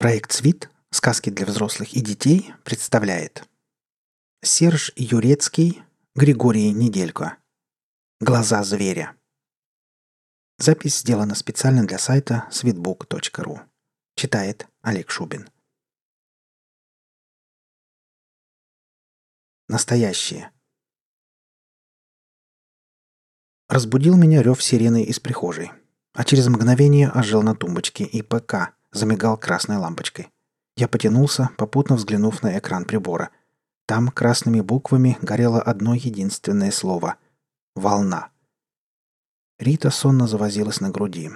Проект «Свит. Сказки для взрослых и детей» представляет Серж Юрецкий, Григорий Неделько. Глаза зверя. Запись сделана специально для сайта sweetbook.ru. Читает Олег Шубин. Настоящее. Разбудил меня рев сирены из прихожей, а через мгновение ожил на тумбочке и ПК, замигал красной лампочкой. Я потянулся, попутно взглянув на экран прибора. Там красными буквами горело одно единственное слово — «Волна». Рита сонно завозилась на груди.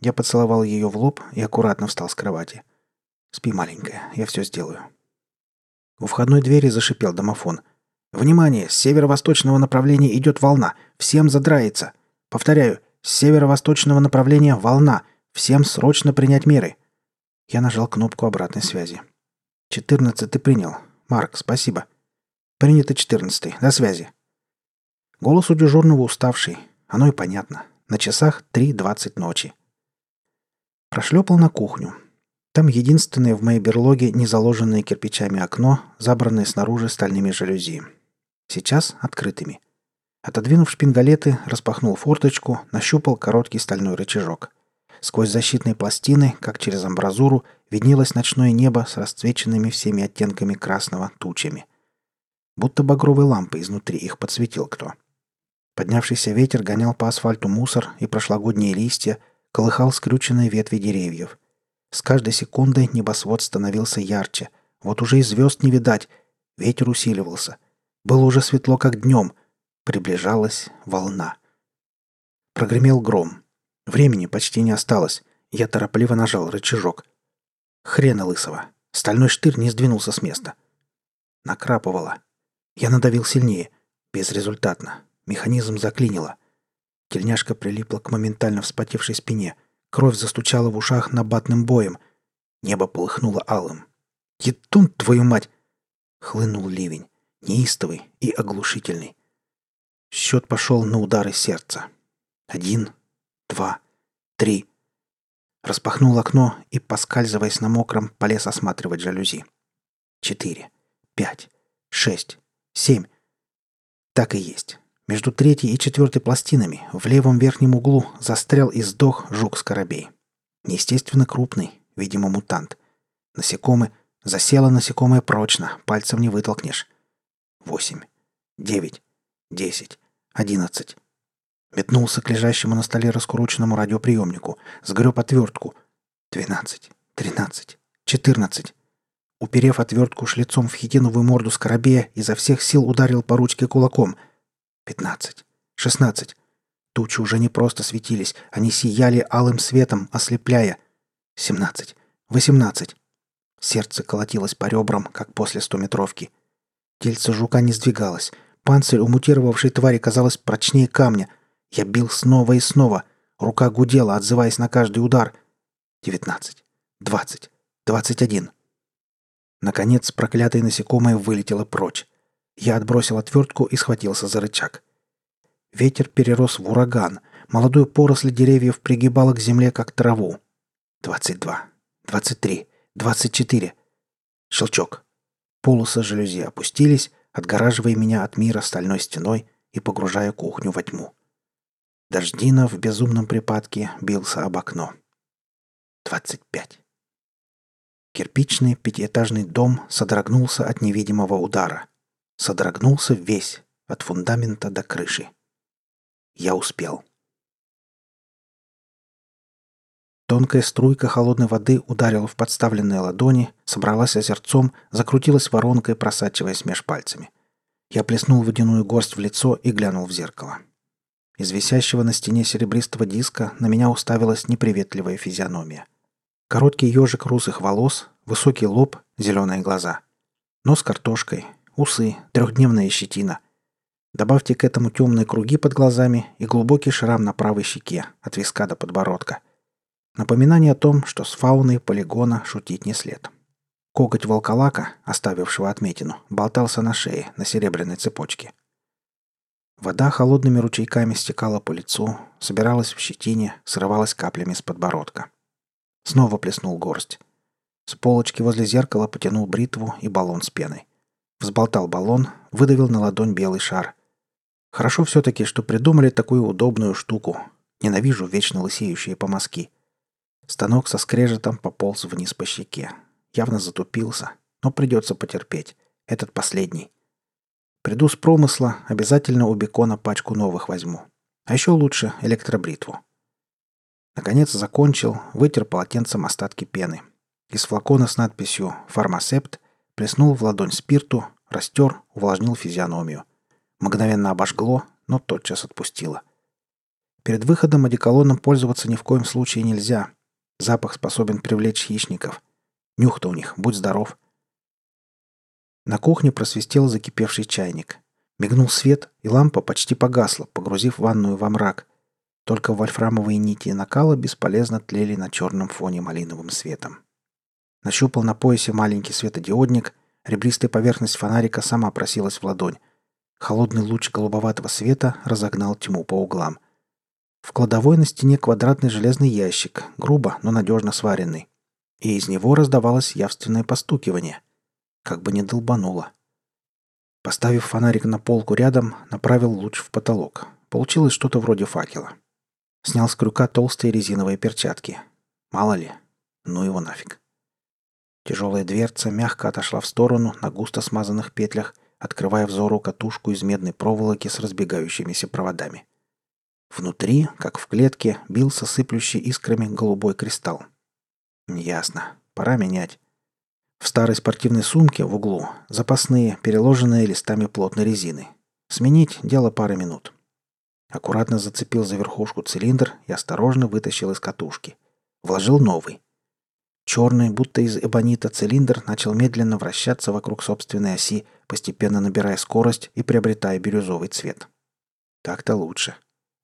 Я поцеловал ее в лоб и аккуратно встал с кровати. «Спи, маленькая, я все сделаю». У входной двери зашипел домофон. «Внимание! С северо-восточного направления идет волна! Всем задраится! Повторяю, с северо-восточного направления волна! Всем срочно принять меры!» Я нажал кнопку обратной связи. «Четырнадцатый принял. Марк, спасибо». «Принято четырнадцатый. До связи». Голос у дежурного уставший. Оно и понятно. На часах три двадцать ночи. Прошлепал на кухню. Там единственное в моей берлоге незаложенное кирпичами окно, забранное снаружи стальными жалюзи. Сейчас открытыми. Отодвинув шпингалеты, распахнул форточку, нащупал короткий стальной рычажок. Сквозь защитные пластины, как через амбразуру, виднелось ночное небо с расцвеченными всеми оттенками красного тучами. Будто багровой лампой изнутри их подсветил кто. Поднявшийся ветер гонял по асфальту мусор и прошлогодние листья, колыхал скрюченные ветви деревьев. С каждой секундой небосвод становился ярче. Вот уже и звезд не видать. Ветер усиливался. Было уже светло, как днем. Приближалась волна. Прогремел гром. Времени почти не осталось. Я торопливо нажал рычажок. Хрена лысого. Стальной штырь не сдвинулся с места. Накрапывало. Я надавил сильнее. Безрезультатно. Механизм заклинило. Тельняшка прилипла к моментально вспотевшей спине. Кровь застучала в ушах набатным боем. Небо полыхнуло алым. «Етун, твою мать!» Хлынул ливень. Неистовый и оглушительный. Счет пошел на удары сердца. Один, два, три. Распахнул окно и, поскальзываясь на мокром, полез осматривать жалюзи. Четыре, пять, шесть, семь. Так и есть. Между третьей и четвертой пластинами в левом верхнем углу застрял и сдох жук-скоробей. Неестественно крупный, видимо, мутант. Насекомое... Засело насекомое прочно, пальцем не вытолкнешь. Восемь, девять, десять, одиннадцать. Метнулся к лежащему на столе раскрученному радиоприемнику. Сгреб отвертку. Двенадцать. Тринадцать. Четырнадцать. Уперев отвертку шлицом в хитиновую морду скоробея, изо всех сил ударил по ручке кулаком. Пятнадцать. Шестнадцать. Тучи уже не просто светились, они сияли алым светом, ослепляя. Семнадцать. Восемнадцать. Сердце колотилось по ребрам, как после стометровки. Тельце жука не сдвигалось. Панцирь у мутировавшей твари казалось прочнее камня — я бил снова и снова. Рука гудела, отзываясь на каждый удар. Девятнадцать. Двадцать. Двадцать один. Наконец, проклятое насекомое вылетело прочь. Я отбросил отвертку и схватился за рычаг. Ветер перерос в ураган. Молодую поросль деревьев пригибала к земле, как траву. Двадцать два. Двадцать три. Двадцать четыре. Щелчок. Полосы жалюзи опустились, отгораживая меня от мира стальной стеной и погружая кухню во тьму. Дождина в безумном припадке бился об окно. Двадцать пять. Кирпичный пятиэтажный дом содрогнулся от невидимого удара. Содрогнулся весь, от фундамента до крыши. Я успел. Тонкая струйка холодной воды ударила в подставленные ладони, собралась озерцом, закрутилась воронкой, просачиваясь меж пальцами. Я плеснул водяную горсть в лицо и глянул в зеркало. Из висящего на стене серебристого диска на меня уставилась неприветливая физиономия. Короткий ежик русых волос, высокий лоб, зеленые глаза. Нос картошкой, усы, трехдневная щетина. Добавьте к этому темные круги под глазами и глубокий шрам на правой щеке, от виска до подбородка. Напоминание о том, что с фауной полигона шутить не след. Коготь волколака, оставившего отметину, болтался на шее, на серебряной цепочке. Вода холодными ручейками стекала по лицу, собиралась в щетине, срывалась каплями с подбородка. Снова плеснул горсть. С полочки возле зеркала потянул бритву и баллон с пеной. Взболтал баллон, выдавил на ладонь белый шар. Хорошо все-таки, что придумали такую удобную штуку. Ненавижу вечно лысеющие помазки. Станок со скрежетом пополз вниз по щеке. Явно затупился, но придется потерпеть. Этот последний. Приду с промысла, обязательно у бекона пачку новых возьму. А еще лучше электробритву. Наконец закончил, вытер полотенцем остатки пены. Из флакона с надписью «Фармасепт» плеснул в ладонь спирту, растер, увлажнил физиономию. Мгновенно обожгло, но тотчас отпустило. Перед выходом одеколоном пользоваться ни в коем случае нельзя. Запах способен привлечь хищников. Нюх-то у них, будь здоров. На кухне просвистел закипевший чайник. Мигнул свет, и лампа почти погасла, погрузив ванную во мрак. Только вольфрамовые нити накала бесполезно тлели на черном фоне малиновым светом. Нащупал на поясе маленький светодиодник, ребристая поверхность фонарика сама просилась в ладонь. Холодный луч голубоватого света разогнал тьму по углам. В кладовой на стене квадратный железный ящик, грубо, но надежно сваренный. И из него раздавалось явственное постукивание. Как бы не долбануло. Поставив фонарик на полку рядом, направил луч в потолок. Получилось что-то вроде факела. Снял с крюка толстые резиновые перчатки. Мало ли. Ну его нафиг. Тяжелая дверца мягко отошла в сторону на густо смазанных петлях, открывая взору катушку из медной проволоки с разбегающимися проводами. Внутри, как в клетке, бился сыплющий искрами голубой кристалл. Ясно. Пора менять. В старой спортивной сумке в углу запасные, переложенные листами плотной резины. Сменить – дело пары минут. Аккуратно зацепил за верхушку цилиндр и осторожно вытащил из катушки. Вложил новый. Черный, будто из эбонита цилиндр начал медленно вращаться вокруг собственной оси, постепенно набирая скорость и приобретая бирюзовый цвет. Так-то лучше.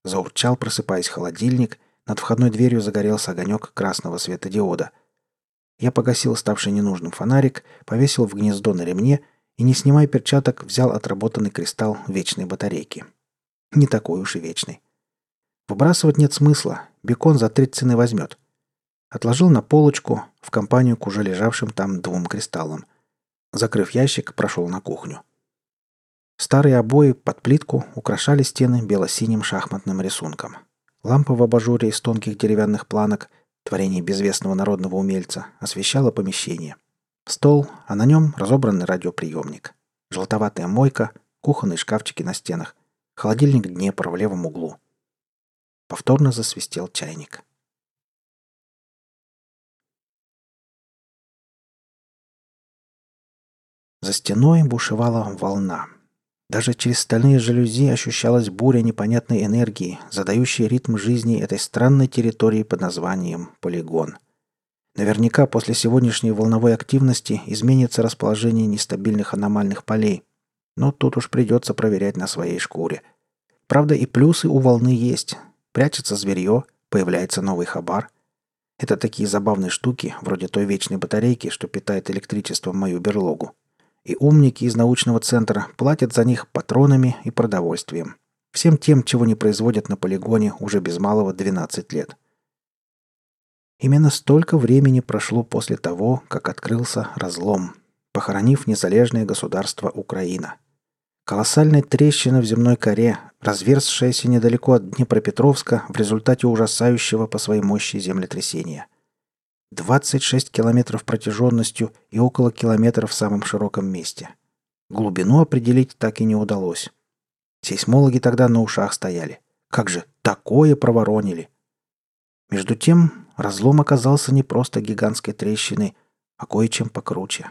Заурчал, просыпаясь холодильник, над входной дверью загорелся огонек красного светодиода. Я погасил ставший ненужным фонарик, повесил в гнездо на ремне и, не снимая перчаток, взял отработанный кристалл вечной батарейки. Не такой уж и вечный. Выбрасывать нет смысла, бекон за три цены возьмет. Отложил на полочку, в компанию к уже лежавшим там двум кристаллам. Закрыв ящик, прошел на кухню. Старые обои под плитку украшали стены бело-синим шахматным рисунком. Лампа в абажуре из тонких деревянных планок, творение безвестного народного умельца, освещала помещение. Стол, а на нем разобранный радиоприемник. Желтоватая мойка, кухонные шкафчики на стенах, холодильник Днепр в левом углу. Повторно засвистел чайник. За стеной бушевала волна. Даже через стальные жалюзи ощущалась буря непонятной энергии, задающая ритм жизни этой странной территории под названием полигон. Наверняка после сегодняшней волновой активности изменится расположение нестабильных аномальных полей. Но тут уж придется проверять на своей шкуре. Правда, и плюсы у волны есть. Прячется зверье, появляется новый хабар. Это такие забавные штуки, вроде той вечной батарейки, что питает электричеством мою берлогу и умники из научного центра платят за них патронами и продовольствием. Всем тем, чего не производят на полигоне уже без малого 12 лет. Именно столько времени прошло после того, как открылся разлом, похоронив незалежное государство Украина. Колоссальная трещина в земной коре, разверзшаяся недалеко от Днепропетровска в результате ужасающего по своей мощи землетрясения – 26 километров протяженностью и около километра в самом широком месте. Глубину определить так и не удалось. Сейсмологи тогда на ушах стояли. Как же такое проворонили? Между тем, разлом оказался не просто гигантской трещиной, а кое-чем покруче.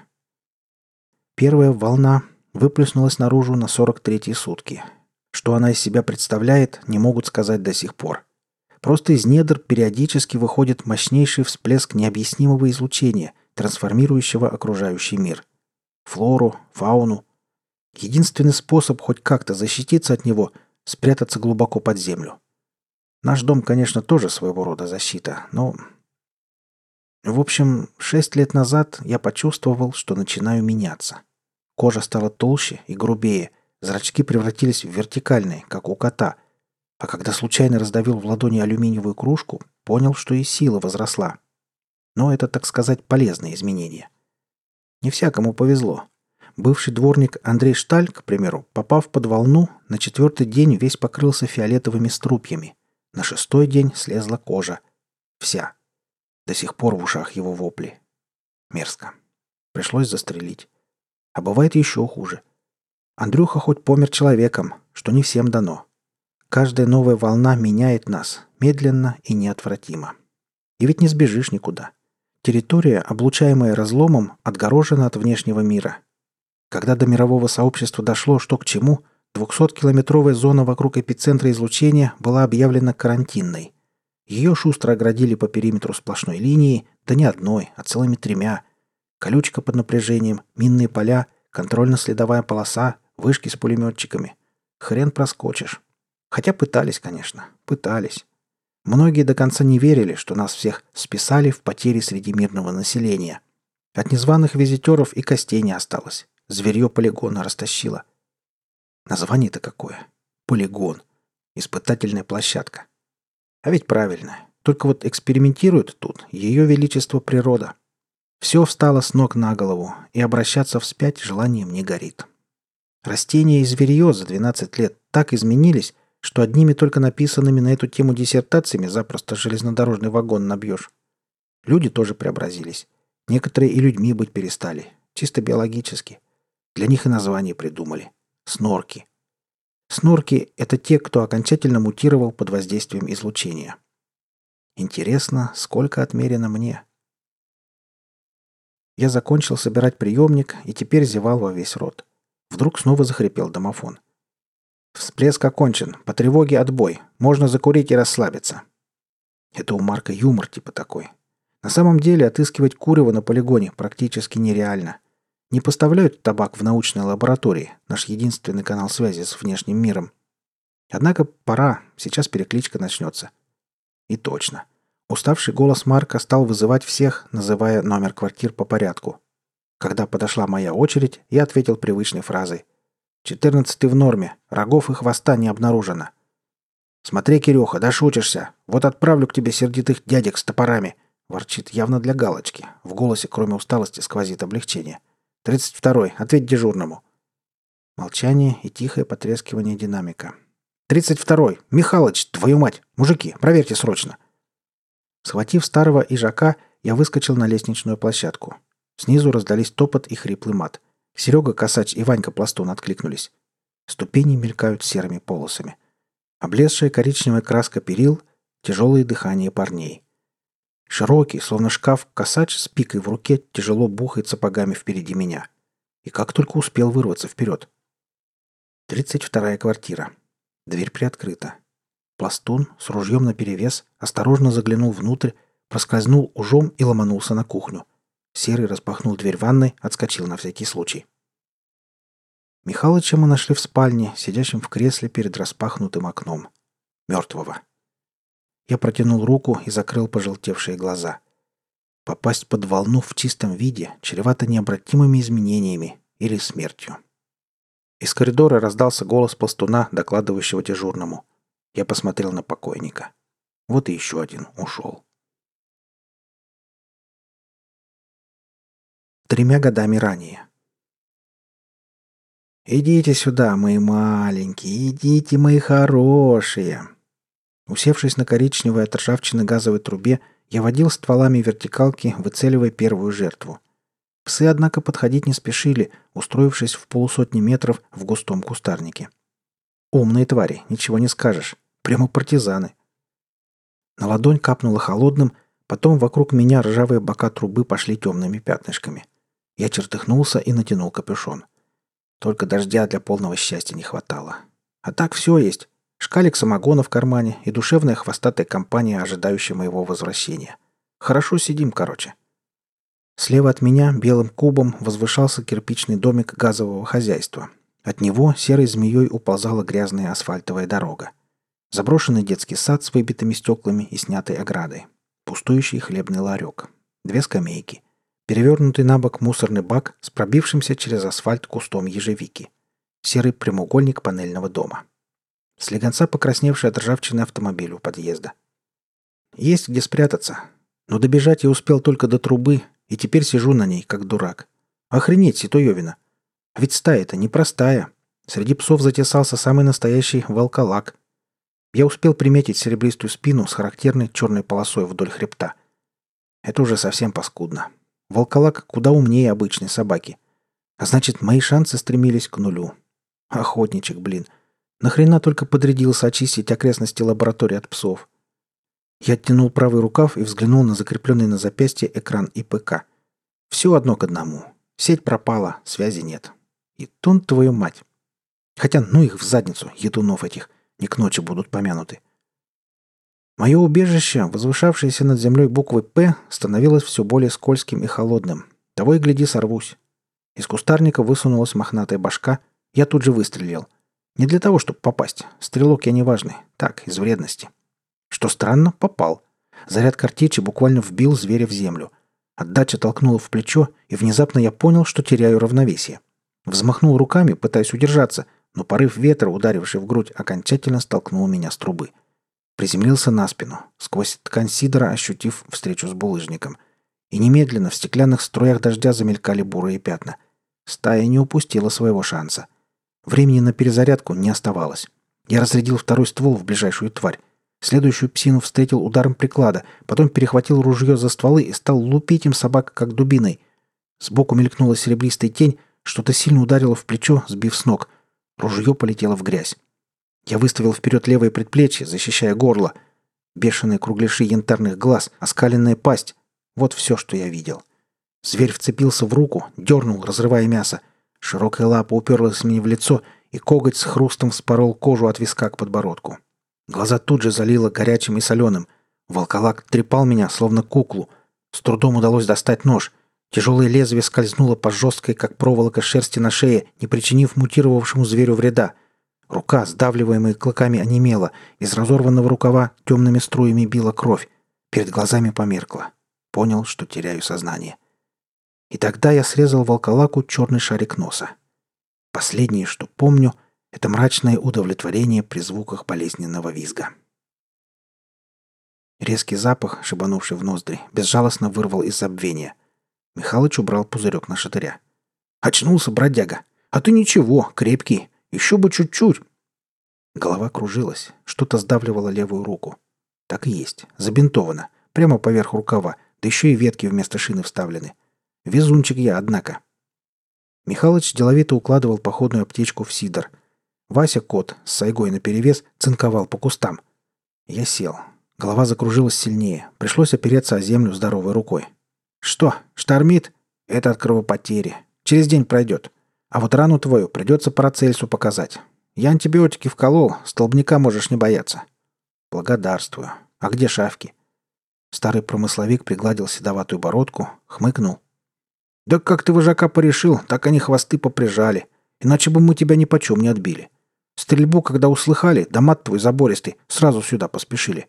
Первая волна выплеснулась наружу на 43-й сутки. Что она из себя представляет, не могут сказать до сих пор. Просто из недр периодически выходит мощнейший всплеск необъяснимого излучения, трансформирующего окружающий мир. Флору, фауну. Единственный способ хоть как-то защититься от него – спрятаться глубоко под землю. Наш дом, конечно, тоже своего рода защита, но... В общем, шесть лет назад я почувствовал, что начинаю меняться. Кожа стала толще и грубее, зрачки превратились в вертикальные, как у кота – а когда случайно раздавил в ладони алюминиевую кружку, понял, что и сила возросла. Но это, так сказать, полезные изменения. Не всякому повезло. Бывший дворник Андрей Шталь, к примеру, попав под волну, на четвертый день весь покрылся фиолетовыми струпьями. На шестой день слезла кожа. Вся. До сих пор в ушах его вопли. Мерзко. Пришлось застрелить. А бывает еще хуже. Андрюха хоть помер человеком, что не всем дано. Каждая новая волна меняет нас, медленно и неотвратимо. И ведь не сбежишь никуда. Территория, облучаемая разломом, отгорожена от внешнего мира. Когда до мирового сообщества дошло, что к чему, 200-километровая зона вокруг эпицентра излучения была объявлена карантинной. Ее шустро оградили по периметру сплошной линии, да не одной, а целыми тремя. Колючка под напряжением, минные поля, контрольно-следовая полоса, вышки с пулеметчиками. Хрен проскочишь. Хотя пытались, конечно, пытались. Многие до конца не верили, что нас всех списали в потери среди мирного населения. От незваных визитеров и костей не осталось. Зверье полигона растащило. Название-то какое? Полигон. Испытательная площадка. А ведь правильно. Только вот экспериментирует тут ее величество природа. Все встало с ног на голову, и обращаться вспять желанием не горит. Растения и зверье за 12 лет так изменились, что одними только написанными на эту тему диссертациями запросто железнодорожный вагон набьешь. Люди тоже преобразились. Некоторые и людьми быть перестали. Чисто биологически. Для них и название придумали. Снорки. Снорки — это те, кто окончательно мутировал под воздействием излучения. Интересно, сколько отмерено мне? Я закончил собирать приемник и теперь зевал во весь рот. Вдруг снова захрипел домофон. «Всплеск окончен. По тревоге отбой. Можно закурить и расслабиться». Это у Марка юмор типа такой. На самом деле отыскивать курево на полигоне практически нереально. Не поставляют табак в научной лаборатории, наш единственный канал связи с внешним миром. Однако пора, сейчас перекличка начнется. И точно. Уставший голос Марка стал вызывать всех, называя номер квартир по порядку. Когда подошла моя очередь, я ответил привычной фразой. «Четырнадцатый в норме. Рогов и хвоста не обнаружено». «Смотри, Кирюха, дошутишься. Вот отправлю к тебе сердитых дядек с топорами», — ворчит явно для галочки. В голосе, кроме усталости, сквозит облегчение. «Тридцать второй. Ответь дежурному». Молчание и тихое потрескивание динамика. «Тридцать второй. Михалыч, твою мать! Мужики, проверьте срочно!» Схватив старого ижака, я выскочил на лестничную площадку. Снизу раздались топот и хриплый мат. Серега Косач и Ванька Пластун откликнулись. Ступени мелькают серыми полосами. Облезшая коричневая краска перил, тяжелое дыхание парней. Широкий, словно шкаф, косач с пикой в руке тяжело бухает сапогами впереди меня. И как только успел вырваться вперед. Тридцать вторая квартира. Дверь приоткрыта. Пластун с ружьем наперевес осторожно заглянул внутрь, проскользнул ужом и ломанулся на кухню. Серый распахнул дверь ванной, отскочил на всякий случай. Михалыча мы нашли в спальне, сидящем в кресле перед распахнутым окном. Мертвого. Я протянул руку и закрыл пожелтевшие глаза. Попасть под волну в чистом виде чревато необратимыми изменениями или смертью. Из коридора раздался голос пластуна, докладывающего дежурному. Я посмотрел на покойника. Вот и еще один ушел. Тремя годами ранее. «Идите сюда, мои маленькие, идите, мои хорошие!» Усевшись на коричневой от ржавчины газовой трубе, я водил стволами вертикалки, выцеливая первую жертву. Псы, однако, подходить не спешили, устроившись в полусотни метров в густом кустарнике. Умные твари, ничего не скажешь. Прямо партизаны. На ладонь капнуло холодным, потом вокруг меня ржавые бока трубы пошли темными пятнышками. Я чертыхнулся и натянул капюшон. Только дождя для полного счастья не хватало. А так все есть. Шкалик самогона в кармане и душевная хвостатая компания, ожидающая моего возвращения. Хорошо сидим, короче. Слева от меня белым кубом возвышался кирпичный домик газового хозяйства. От него серой змеей уползала грязная асфальтовая дорога. Заброшенный детский сад с выбитыми стеклами и снятой оградой. Пустующий хлебный ларек. Две скамейки. Перевернутый на бок мусорный бак с пробившимся через асфальт кустом ежевики. Серый прямоугольник панельного дома. Слегонца покрасневший от ржавчины автомобиль у подъезда. Есть где спрятаться. Но добежать я успел только до трубы, и теперь сижу на ней, как дурак. Охренеть, Ситуевина. А ведь стая-то непростая. Среди псов затесался самый настоящий волколак. Я успел приметить серебристую спину с характерной черной полосой вдоль хребта. Это уже совсем паскудно. Волколак куда умнее обычной собаки. А значит, мои шансы стремились к нулю. Охотничек, блин. Нахрена только подрядился очистить окрестности лаборатории от псов? Я оттянул правый рукав и взглянул на закрепленный на запястье экран ИПК. Все одно к одному. Сеть пропала, связи нет. И тун твою мать. Хотя ну их в задницу, едунов этих, не к ночи будут помянуты. Мое убежище, возвышавшееся над землей буквы «П», становилось все более скользким и холодным. Того и гляди, сорвусь. Из кустарника высунулась мохнатая башка. Я тут же выстрелил. Не для того, чтобы попасть. Стрелок я неважный. Так, из вредности. Что странно, попал. Заряд картечи буквально вбил зверя в землю. Отдача толкнула в плечо, и внезапно я понял, что теряю равновесие. Взмахнул руками, пытаясь удержаться, но порыв ветра, ударивший в грудь, окончательно столкнул меня с трубы. Приземлился на спину, сквозь ткань сидора ощутив встречу с булыжником. И немедленно в стеклянных струях дождя замелькали бурые пятна. Стая не упустила своего шанса. Времени на перезарядку не оставалось. Я разрядил второй ствол в ближайшую тварь. Следующую псину встретил ударом приклада, потом перехватил ружье за стволы и стал лупить им собак, как дубиной. Сбоку мелькнула серебристая тень, что-то сильно ударило в плечо, сбив с ног. Ружье полетело в грязь. Я выставил вперед левое предплечье, защищая горло. Бешеные кругляши янтарных глаз, оскаленная пасть. Вот все, что я видел. Зверь вцепился в руку, дернул, разрывая мясо. Широкая лапа уперлась мне в лицо, и коготь с хрустом вспорол кожу от виска к подбородку. Глаза тут же залило горячим и соленым. Волколак трепал меня, словно куклу. С трудом удалось достать нож. Тяжелое лезвие скользнуло по жесткой, как проволока шерсти на шее, не причинив мутировавшему зверю вреда. Рука, сдавливаемая клыками, онемела. Из разорванного рукава темными струями била кровь. Перед глазами померкла. Понял, что теряю сознание. И тогда я срезал волколаку черный шарик носа. Последнее, что помню, это мрачное удовлетворение при звуках болезненного визга. Резкий запах, шибанувший в ноздри, безжалостно вырвал из забвения. Михалыч убрал пузырек на шатыря. «Очнулся, бродяга! А ты ничего, крепкий. Еще бы чуть-чуть!» Голова кружилась, что-то сдавливало левую руку. Так и есть, забинтовано, прямо поверх рукава, да еще и ветки вместо шины вставлены. Везунчик я, однако. Михалыч деловито укладывал походную аптечку в сидор. Вася, кот, с сайгой наперевес, цинковал по кустам. Я сел. Голова закружилась сильнее. Пришлось опереться о землю здоровой рукой. «Что, штормит?» «Это от кровопотери. Через день пройдет. А вот рану твою придется Парацельсу показать. Я антибиотики вколол, столбняка можешь не бояться». «Благодарствую. А где шавки?» Старый промысловик пригладил седоватую бородку, хмыкнул. «Да как ты вожака порешил, так они хвосты поприжали. Иначе бы мы тебя ни почем не отбили. Стрельбу, когда услыхали, да мат твой забористый, сразу сюда поспешили.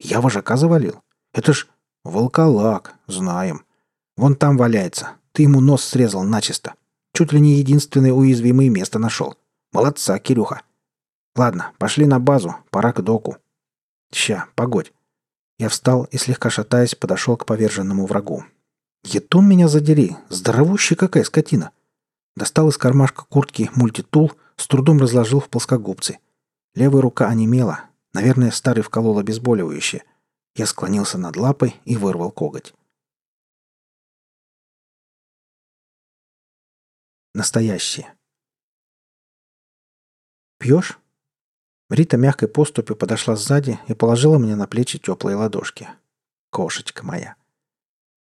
Я вожака завалил. Это ж волколак, знаем. Вон там валяется. Ты ему нос срезал начисто. Чуть ли не единственное уязвимое место нашел. Молодца, Кирюха. Ладно, пошли на базу, пора к доку. Ща, погодь. Я встал и, слегка шатаясь, подошел к поверженному врагу. Етун меня задери, здоровущий какая скотина. Достал из кармашка куртки мультитул, с трудом разложил в плоскогубцы. Левая рука онемела. Наверное, старый вколол обезболивающее. Я склонился над лапой и вырвал коготь. Настоящее. «Пьешь?» Рита мягкой поступью подошла сзади и положила мне на плечи теплые ладошки. «Кошечка моя!»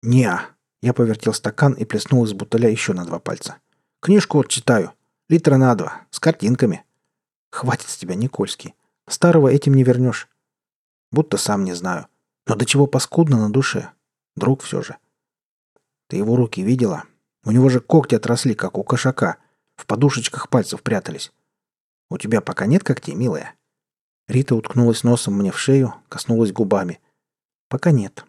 «Не-а!» Я повертел стакан и плеснул из бутыля еще на два пальца. «Книжку вот читаю. Литра на два. С картинками». «Хватит с тебя, Никольский. Старого этим не вернешь». «Будто сам не знаю. Но до чего паскудно на душе. Друг все же». «Ты его руки видела? У него же когти отросли, как у кошака. В подушечках пальцев прятались. У тебя пока нет когтей, милая?» Рита уткнулась носом мне в шею, коснулась губами. «Пока нет.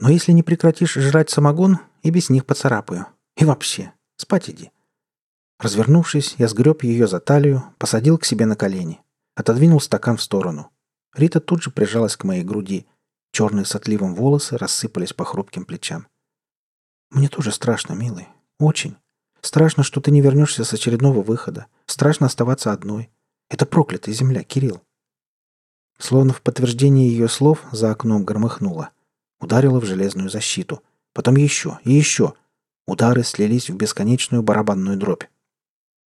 Но если не прекратишь жрать самогон, и без них поцарапаю. И вообще, спать иди». Развернувшись, я сгреб ее за талию, посадил к себе на колени. Отодвинул стакан в сторону. Рита тут же прижалась к моей груди. Черные с отливом волосы рассыпались по хрупким плечам. «Мне тоже страшно, милый. Очень. Страшно, что ты не вернешься с очередного выхода. Страшно оставаться одной. Это проклятая земля, Кирилл». Словно в подтверждение ее слов за окном громыхнуло. Ударило в железную защиту. Потом еще и еще. Удары слились в бесконечную барабанную дробь.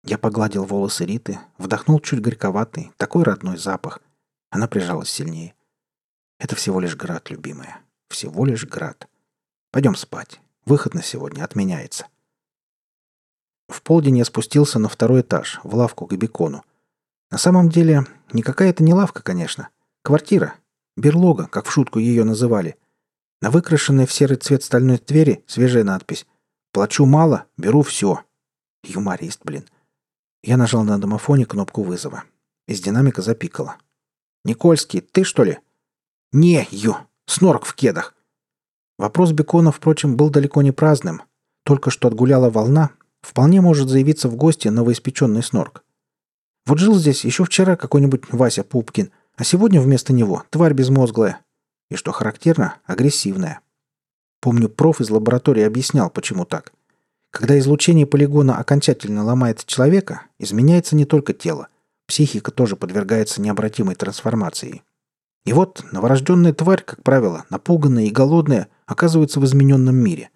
Я погладил волосы Риты, вдохнул чуть горьковатый, такой родной запах. Она прижалась сильнее. Это всего лишь град, любимая. Всего лишь град. Пойдем спать. Выход на сегодня отменяется. В полдень я спустился на второй этаж, в лавку к бекону. На самом деле, никакая это не лавка, конечно. Квартира. Берлога, как в шутку ее называли. На выкрашенной в серый цвет стальной двери свежая надпись «Плачу мало, беру все». Юморист, блин. Я нажал на домофоне кнопку вызова. Из динамика запикало. «Никольский, ты что ли?» «Не, ю! Снорк в кедах!» Вопрос Бекона, впрочем, был далеко не праздным. Только что отгуляла волна, вполне может заявиться в гости новоиспеченный снорк. Вот жил здесь еще вчера какой-нибудь Вася Пупкин, а сегодня вместо него тварь безмозглая. И что характерно, агрессивная. Помню, проф из лаборатории объяснял, почему так. Когда излучение полигона окончательно ломает человека, изменяется не только тело. Психика тоже подвергается необратимой трансформации. И вот новорожденная тварь, как правило, напуганная и голодная, оказывается в измененном мире.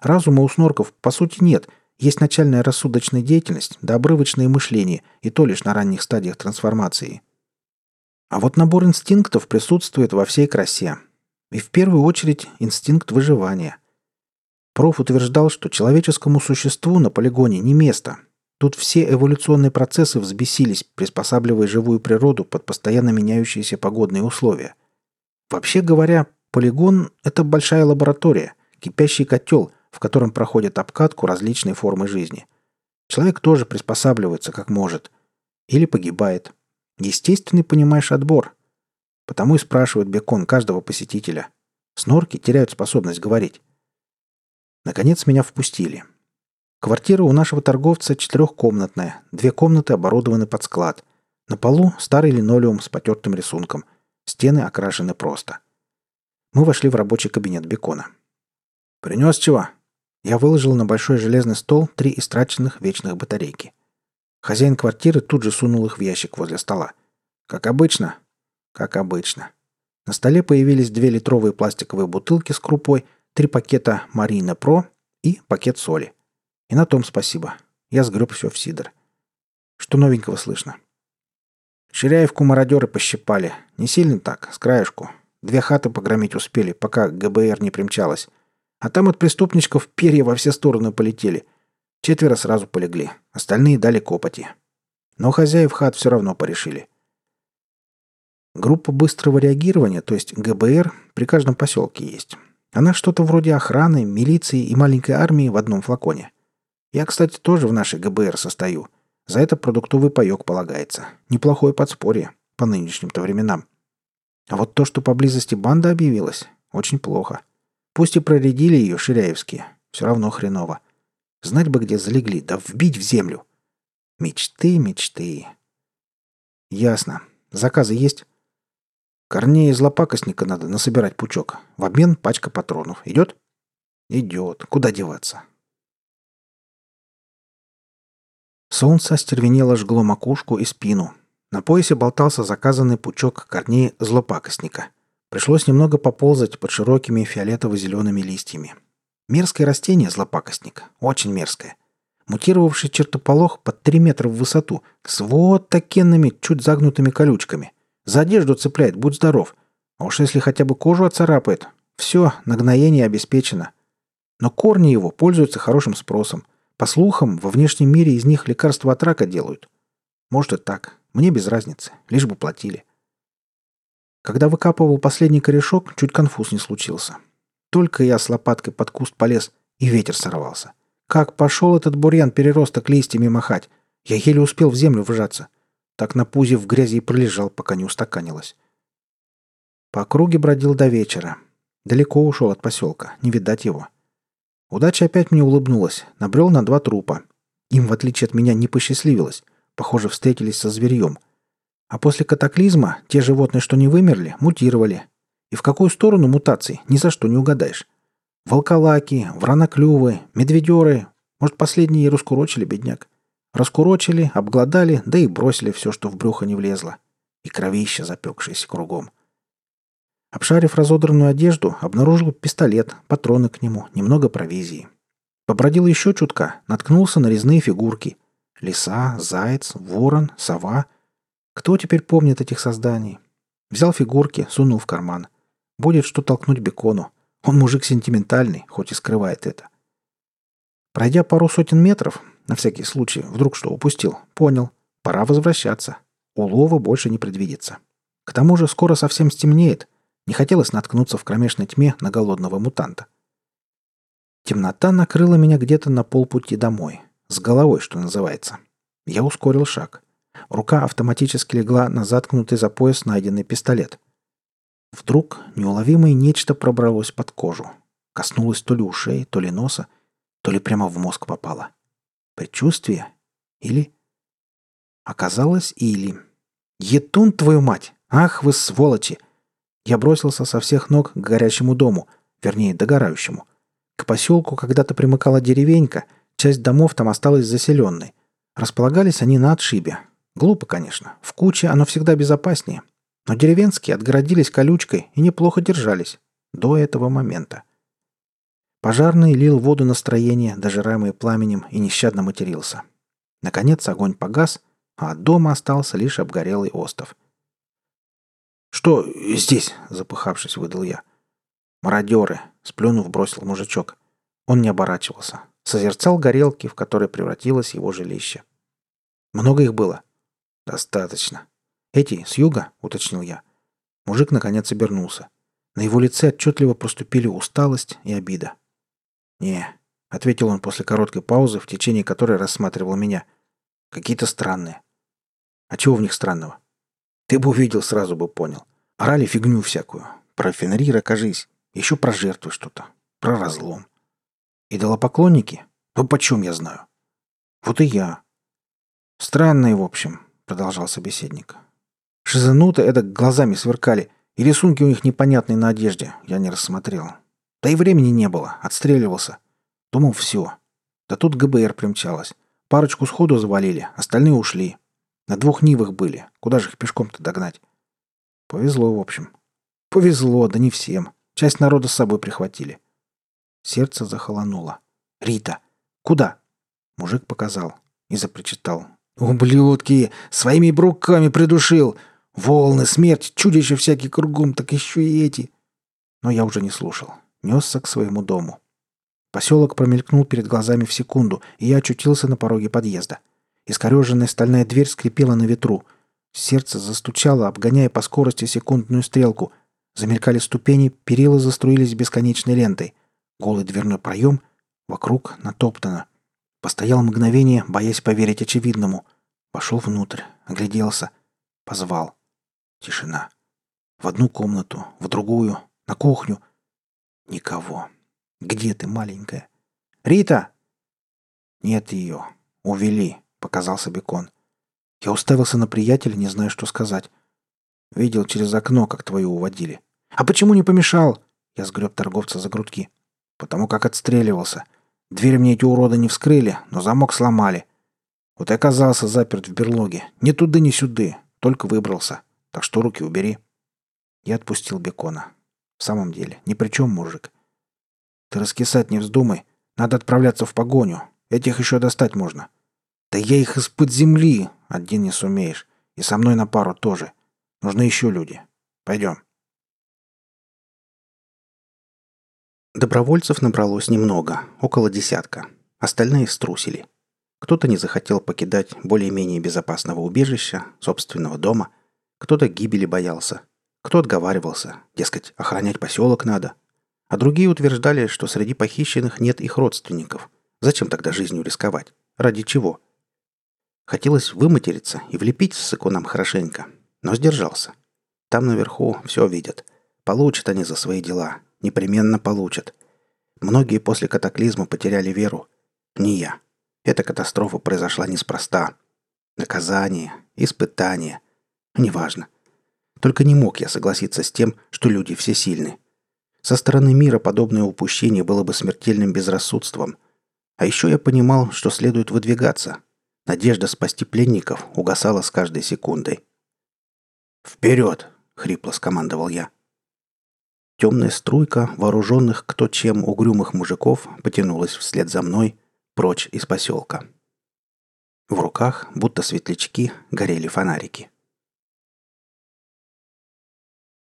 Разума у снорков по сути нет, есть начальная рассудочная деятельность да обрывочное мышление, и то лишь на ранних стадиях трансформации. А вот набор инстинктов присутствует во всей красе. И в первую очередь инстинкт выживания. Проф утверждал, что человеческому существу на полигоне не место, Тут все эволюционные процессы взбесились, приспосабливая живую природу под постоянно меняющиеся погодные условия. Вообще говоря, полигон – это большая лаборатория, кипящий котел, в котором проходят обкатку различные формы жизни. Человек тоже приспосабливается как может. Или погибает. Естественный, понимаешь, отбор. Потому и спрашивает Бекон каждого посетителя. Снорки теряют способность говорить. Наконец меня впустили – Квартира у нашего торговца четырехкомнатная, две комнаты оборудованы под склад. На полу старый линолеум с потертым рисунком. Стены окрашены просто. Мы вошли в рабочий кабинет Бекона. «Принес чего?» Я выложил на большой железный стол три истраченных вечных батарейки. Хозяин квартиры тут же сунул их в ящик возле стола. «Как обычно?» «Как обычно». На столе появились две литровые пластиковые бутылки с крупой, три пакета «Марина Про» и пакет соли – и на том спасибо. Я сгреб все в сидр. Что новенького слышно? Ширяевку мародеры пощипали. Не сильно так, с краешку. Две хаты погромить успели, пока ГБР не примчалась. А там от преступничков перья во все стороны полетели. Четверо сразу полегли. Остальные дали копоти. Но хозяев хат все равно порешили. Группа быстрого реагирования, то есть ГБР, при каждом поселке есть. Она что-то вроде охраны, милиции и маленькой армии в одном флаконе. Я, кстати, тоже в нашей ГБР состою. За это продуктовый паёк полагается. Неплохое подспорье по нынешним-то временам. А вот то, что поблизости банда объявилась, очень плохо. Пусть и проредили ее ширяевские, все равно хреново. Знать бы, где залегли, да вбить в землю. Мечты, мечты. Ясно. Заказы есть? Корней из лопакостника надо насобирать пучок. В обмен пачка патронов. Идет? Идет. Куда деваться? Солнце остервенело жгло макушку и спину. На поясе болтался заказанный пучок корней злопакостника. Пришлось немного поползать под широкими фиолетово-зелеными листьями. Мерзкое растение злопакостник. Очень мерзкое. Мутировавший чертополох под 3 метра в высоту, с вот такенными, чуть загнутыми колючками. За одежду цепляет, будь здоров. А уж если хотя бы кожу отцарапает, все, нагноение обеспечено. Но корни его пользуются хорошим спросом – по слухам, во внешнем мире из них лекарства от рака делают. Может и так. Мне без разницы. Лишь бы платили. Когда выкапывал последний корешок, чуть конфуз не случился. Только я с лопаткой под куст полез, и ветер сорвался. Как пошел этот бурьян переросток листьями махать. Я еле успел в землю вжаться. Так на пузе в грязи и пролежал, пока не устаканилось. По округе бродил до вечера. Далеко ушел от поселка, не видать его. Удача опять мне улыбнулась. Набрел на два трупа. Им, в отличие от меня, не посчастливилось. Похоже, встретились со зверьем. А после катаклизма те животные, что не вымерли, мутировали. И в какую сторону мутаций, ни за что не угадаешь. Волколаки, враноклювы, медведеры. Может, последние и раскурочили, бедняк. Раскурочили, обглодали, да и бросили все, что в брюхо не влезло. И кровища, запекшиеся кругом. Обшарив разодранную одежду, обнаружил пистолет, патроны к нему, немного провизии. Побродил еще чутка, наткнулся на резные фигурки. Лиса, заяц, ворон, сова. Кто теперь помнит этих созданий? Взял фигурки, сунул в карман. Будет что толкнуть бекону. Он мужик сентиментальный, хоть и скрывает это. Пройдя пару сотен метров, на всякий случай, вдруг что упустил, понял, пора возвращаться. Улова больше не предвидится. К тому же скоро совсем стемнеет, не хотелось наткнуться в кромешной тьме на голодного мутанта. Темнота накрыла меня где-то на полпути домой. С головой, что называется. Я ускорил шаг. Рука автоматически легла на заткнутый за пояс найденный пистолет. Вдруг неуловимое нечто пробралось под кожу. Коснулось то ли ушей, то ли носа, то ли прямо в мозг попало. Предчувствие? Или... Оказалось, или... Етун, твою мать! Ах вы сволочи! Я бросился со всех ног к горящему дому, вернее, догорающему. К поселку когда-то примыкала деревенька, часть домов там осталась заселенной. Располагались они на отшибе. Глупо, конечно. В куче оно всегда безопаснее. Но деревенские отгородились колючкой и неплохо держались. До этого момента. Пожарный лил воду на строение, дожираемое пламенем, и нещадно матерился. Наконец огонь погас, а от дома остался лишь обгорелый остов – «Что здесь?» — запыхавшись, выдал я. «Мародеры!» — сплюнув, бросил мужичок. Он не оборачивался. Созерцал горелки, в которые превратилось его жилище. «Много их было?» «Достаточно». «Эти, с юга?» — уточнил я. Мужик наконец обернулся. На его лице отчетливо проступили усталость и обида. «Не», — ответил он после короткой паузы, в течение которой рассматривал меня. «Какие-то странные». «А чего в них странного?» Ты бы увидел, сразу бы понял. Орали фигню всякую. Про Фенрира, кажись. Еще про жертву что-то. Про разлом. Идолопоклонники? Ну, почем я знаю? Вот и я. Странные, в общем, продолжал собеседник. Шизануты это глазами сверкали, и рисунки у них непонятные на одежде, я не рассмотрел. Да и времени не было, отстреливался. Думал, все. Да тут ГБР примчалось. Парочку сходу завалили, остальные ушли. На двух Нивах были. Куда же их пешком-то догнать? Повезло, в общем. Повезло, да не всем. Часть народа с собой прихватили. Сердце захолонуло. «Рита! Куда?» Мужик показал и запричитал. «Ублюдки! Своими бруками придушил! Волны, смерть, чудища всякие кругом, так еще и эти!» Но я уже не слушал. Несся к своему дому. Поселок промелькнул перед глазами в секунду, и я очутился на пороге подъезда. — Искореженная стальная дверь скрипела на ветру. Сердце застучало, обгоняя по скорости секундную стрелку. Замелькали ступени, перила заструились бесконечной лентой. Голый дверной проем, вокруг натоптано. Постоял мгновение, боясь поверить очевидному. Пошел внутрь, огляделся. Позвал. Тишина. В одну комнату, в другую, на кухню. Никого. Где ты, маленькая? Рита! Нет ее. Увели показался Бекон. Я уставился на приятеля, не зная, что сказать. Видел через окно, как твою уводили. А почему не помешал? Я сгреб торговца за грудки. Потому как отстреливался. Дверь мне эти уроды не вскрыли, но замок сломали. Вот и оказался заперт в берлоге. Ни туда, ни сюда. Только выбрался. Так что руки убери. Я отпустил Бекона. В самом деле, ни при чем, мужик. Ты раскисать не вздумай. Надо отправляться в погоню. Этих еще достать можно. «Да я их из-под земли один не сумеешь. И со мной на пару тоже. Нужны еще люди. Пойдем». Добровольцев набралось немного, около десятка. Остальные струсили. Кто-то не захотел покидать более-менее безопасного убежища, собственного дома, кто-то гибели боялся, кто отговаривался, дескать, охранять поселок надо, а другие утверждали, что среди похищенных нет их родственников. Зачем тогда жизнью рисковать? Ради чего? Хотелось выматериться и влепить с иконом хорошенько, но сдержался. Там наверху все видят. Получат они за свои дела. Непременно получат. Многие после катаклизма потеряли веру. Не я. Эта катастрофа произошла неспроста. Наказание, испытание. Неважно. Только не мог я согласиться с тем, что люди все сильны. Со стороны мира подобное упущение было бы смертельным безрассудством. А еще я понимал, что следует выдвигаться. Надежда спасти пленников угасала с каждой секундой. «Вперед!» — хрипло скомандовал я. Темная струйка вооруженных кто чем угрюмых мужиков потянулась вслед за мной прочь из поселка. В руках, будто светлячки, горели фонарики.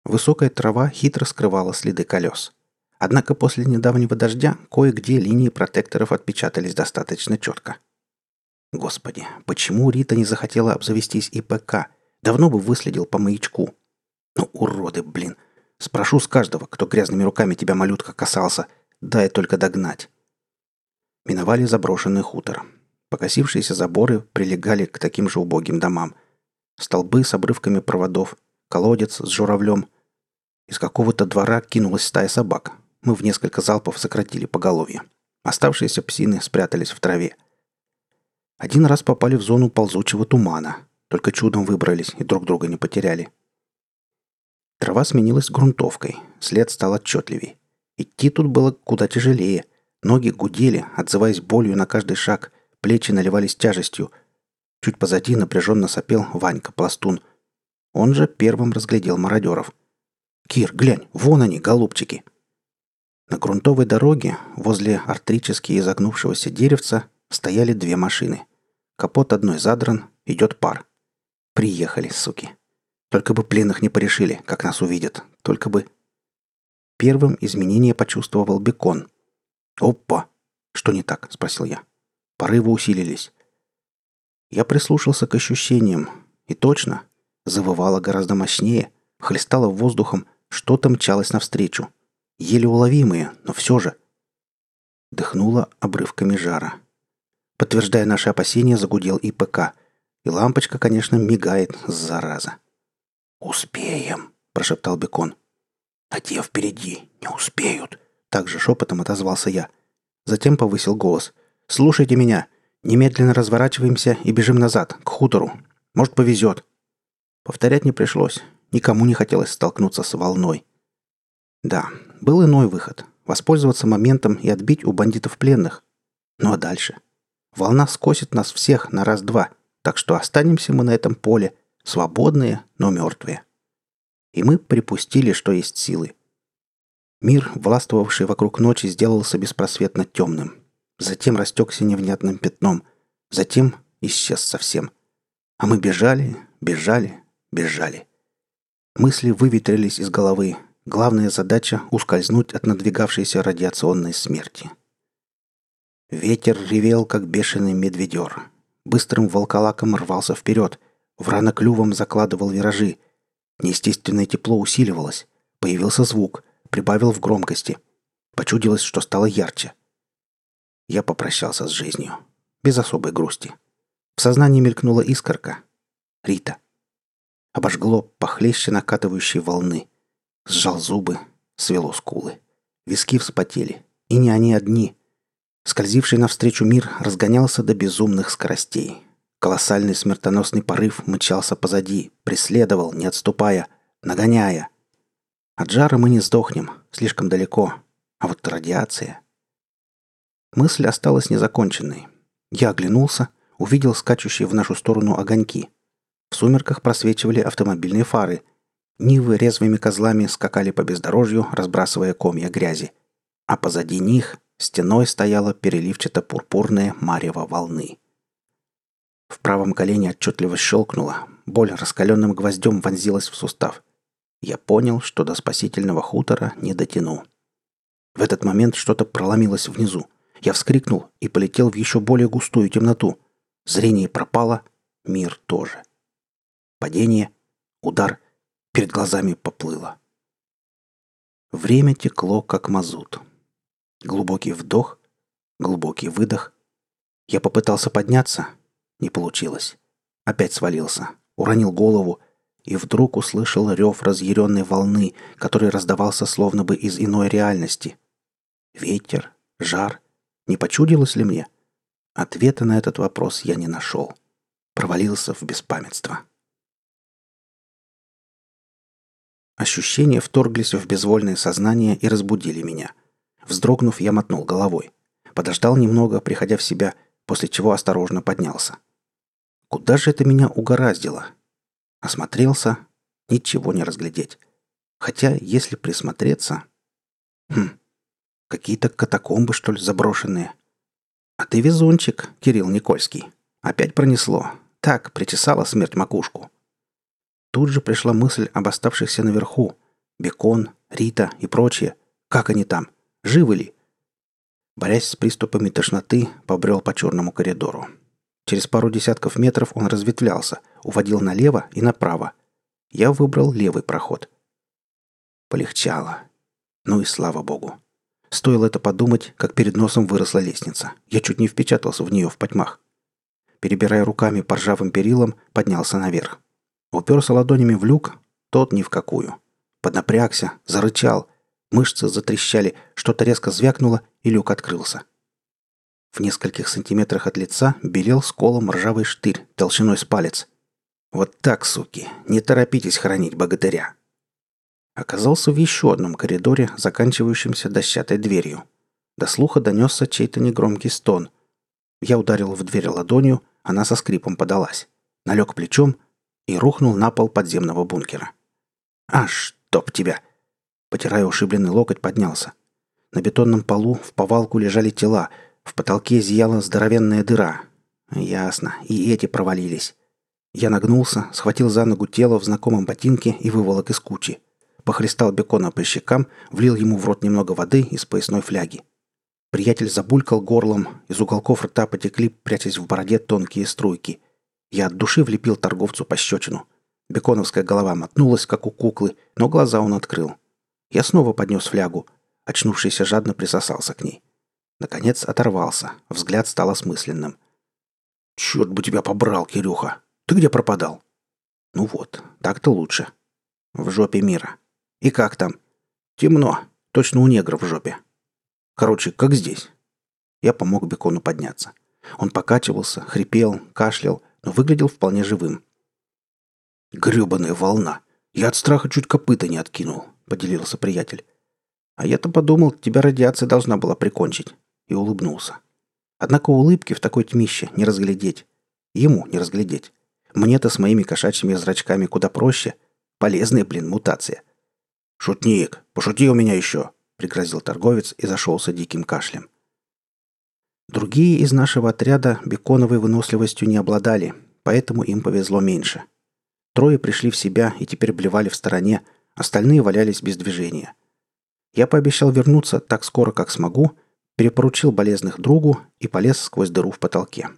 Высокая трава хитро скрывала следы колес. Однако после недавнего дождя кое-где линии протекторов отпечатались достаточно четко. Господи, почему Рита не захотела обзавестись ИПК? Давно бы выследил по маячку. Ну, уроды, блин. Спрошу с каждого, кто грязными руками тебя, малютка, касался. Дай только догнать. Миновали заброшенный хутор. Покосившиеся заборы прилегали к таким же убогим домам. Столбы с обрывками проводов, колодец с журавлем, из какого-то двора кинулась стая собак. Мы в несколько залпов сократили поголовье. Оставшиеся псины спрятались в траве. Один раз попали в зону ползучего тумана. Только чудом выбрались и друг друга не потеряли. Трава сменилась грунтовкой. След стал отчетливей. Идти тут было куда тяжелее. Ноги гудели, отзываясь болью на каждый шаг. Плечи наливались тяжестью. Чуть позади напряженно сопел Ванька Пластун. Он же первым разглядел мародеров – «Кир, глянь, вон они, голубчики!» На грунтовой дороге, возле артрически изогнувшегося деревца, стояли две машины. Капот одной задран, идет пар. Приехали, суки. Только бы пленных не порешили, как нас увидят. Только бы... Первым изменение почувствовал Бекон. «Опа! Что не так?» – спросил я. Порывы усилились. Я прислушался к ощущениям. И точно, завывало гораздо мощнее, хлестало воздухом, что-то мчалось навстречу. Еле уловимые, но все же. Дыхнуло обрывками жара. Подтверждая наши опасения, загудел ИПК. И лампочка, конечно, мигает, зараза. «Успеем», — прошептал Бекон. «А те впереди не успеют», — также шепотом отозвался я. Затем повысил голос. «Слушайте меня. Немедленно разворачиваемся и бежим назад, к хутору. Может, повезет». Повторять не пришлось. Никому не хотелось столкнуться с волной. Да, был иной выход – воспользоваться моментом и отбить у бандитов пленных. Ну а дальше? Волна скосит нас всех на раз-два, так что останемся мы на этом поле, свободные, но мертвые. И мы припустили, что есть силы. Мир, властвовавший вокруг ночи, сделался беспросветно темным. Затем растекся невнятным пятном. Затем исчез совсем. А мы бежали, бежали, бежали. Мысли выветрились из головы. Главная задача — ускользнуть от надвигавшейся радиационной смерти. Ветер ревел, как бешеный медведер. Быстрым волколаком рвался вперед. Враноклювом закладывал виражи. Неестественное тепло усиливалось. Появился звук. Прибавил в громкости. Почудилось, что стало ярче. Я попрощался с жизнью. Без особой грусти. В сознании мелькнула искорка. Рита. Обожгло похлеще накатывающей волны. Сжал зубы, свело скулы. Виски вспотели. И не они одни. Скользивший навстречу мир разгонялся до безумных скоростей. Колоссальный смертоносный порыв мчался позади, преследовал, не отступая, нагоняя. От жара мы не сдохнем, слишком далеко. А вот радиация... Мысль осталась незаконченной. Я оглянулся, увидел скачущие в нашу сторону огоньки. В сумерках просвечивали автомобильные фары. Нивы резвыми козлами скакали по бездорожью, разбрасывая комья грязи. А позади них стеной стояла переливчато-пурпурная марево волны. В правом колене отчетливо щелкнуло, боль раскаленным гвоздем вонзилась в сустав. Я понял, что до спасительного хутора не дотяну. В этот момент что-то проломилось внизу. Я вскрикнул и полетел в еще более густую темноту. Зрение пропало, мир тоже. Падение, удар, перед глазами поплыло. Время текло, как мазут. Глубокий вдох, глубокий выдох. Я попытался подняться, не получилось. Опять свалился, уронил голову и вдруг услышал рев разъяренной волны, который раздавался словно бы из иной реальности. Ветер, жар. Не почудилось ли мне? Ответа на этот вопрос я не нашел. Провалился в беспамятство. Ощущения вторглись в безвольное сознание и разбудили меня. Вздрогнув, я мотнул головой. Подождал немного, приходя в себя, после чего осторожно поднялся. Куда же это меня угораздило? Осмотрелся, ничего не разглядеть. Хотя, если присмотреться... Хм, какие-то катакомбы, что ли, заброшенные. А ты везунчик, Кирилл Никольский. Опять пронесло. Так, причесала смерть макушку. Тут же пришла мысль об оставшихся наверху. Бекон, Рита и прочие. Как они там? Живы ли? Борясь с приступами тошноты, побрел по черному коридору. Через пару десятков метров он разветвлялся, уводил налево и направо. Я выбрал левый проход. Полегчало. Ну и слава богу. Стоило это подумать, как перед носом выросла лестница. Я чуть не впечатался в нее в потьмах. Перебирая руками по ржавым перилам, поднялся наверх. Уперся ладонями в люк, тот ни в какую. Поднапрягся, зарычал. Мышцы затрещали, что-то резко звякнуло, и люк открылся. В нескольких сантиметрах от лица белел сколом ржавый штырь толщиной с палец. «Вот так, суки! Не торопитесь хранить богатыря!» Оказался в еще одном коридоре, заканчивающемся дощатой дверью. До слуха донесся чей-то негромкий стон. Я ударил в дверь ладонью, она со скрипом подалась. Налег плечом и рухнул на пол подземного бункера. «А, чтоб тебя!» Потирая ушибленный локоть, поднялся. На бетонном полу в повалку лежали тела, в потолке зияла здоровенная дыра. Ясно, и эти провалились. Я нагнулся, схватил за ногу тело в знакомом ботинке и выволок из кучи похлестал бекона по щекам, влил ему в рот немного воды из поясной фляги. Приятель забулькал горлом, из уголков рта потекли, прячась в бороде тонкие струйки. Я от души влепил торговцу пощечину. Беконовская голова мотнулась, как у куклы, но глаза он открыл. Я снова поднес флягу. Очнувшийся жадно присосался к ней. Наконец оторвался. Взгляд стал осмысленным. «Черт бы тебя побрал, Кирюха! Ты где пропадал?» «Ну вот, так-то лучше. В жопе мира. И как там? Темно. Точно у негров в жопе. Короче, как здесь. Я помог Бекону подняться. Он покачивался, хрипел, кашлял, но выглядел вполне живым. «Грёбаная волна! Я от страха чуть копыта не откинул», — поделился приятель. «А я-то подумал, тебя радиация должна была прикончить». И улыбнулся. Однако улыбки в такой тьмище не разглядеть. Ему не разглядеть. Мне-то с моими кошачьими зрачками куда проще. Полезная, блин, мутация. «Шутник, пошути у меня еще!» — пригрозил торговец и зашелся диким кашлем. Другие из нашего отряда беконовой выносливостью не обладали, поэтому им повезло меньше. Трое пришли в себя и теперь блевали в стороне, остальные валялись без движения. Я пообещал вернуться так скоро, как смогу, перепоручил болезных другу и полез сквозь дыру в потолке.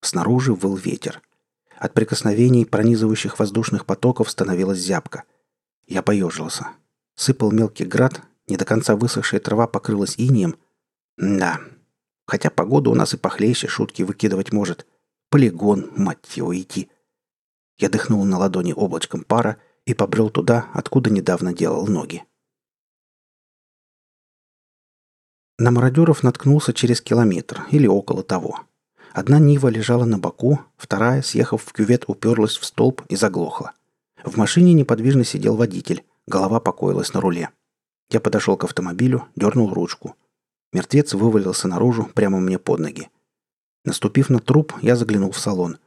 Снаружи выл ветер. От прикосновений пронизывающих воздушных потоков становилась зябко. Я поежился. Сыпал мелкий град, не до конца высохшая трава покрылась инием. Да, хотя погода у нас и похлеще шутки выкидывать может. Полигон, мать его, идти. Я дыхнул на ладони облачком пара и побрел туда, откуда недавно делал ноги. На мародеров наткнулся через километр или около того. Одна Нива лежала на боку, вторая, съехав в кювет, уперлась в столб и заглохла. В машине неподвижно сидел водитель, голова покоилась на руле. Я подошел к автомобилю, дернул ручку. Мертвец вывалился наружу, прямо мне под ноги. Наступив на труп, я заглянул в салон.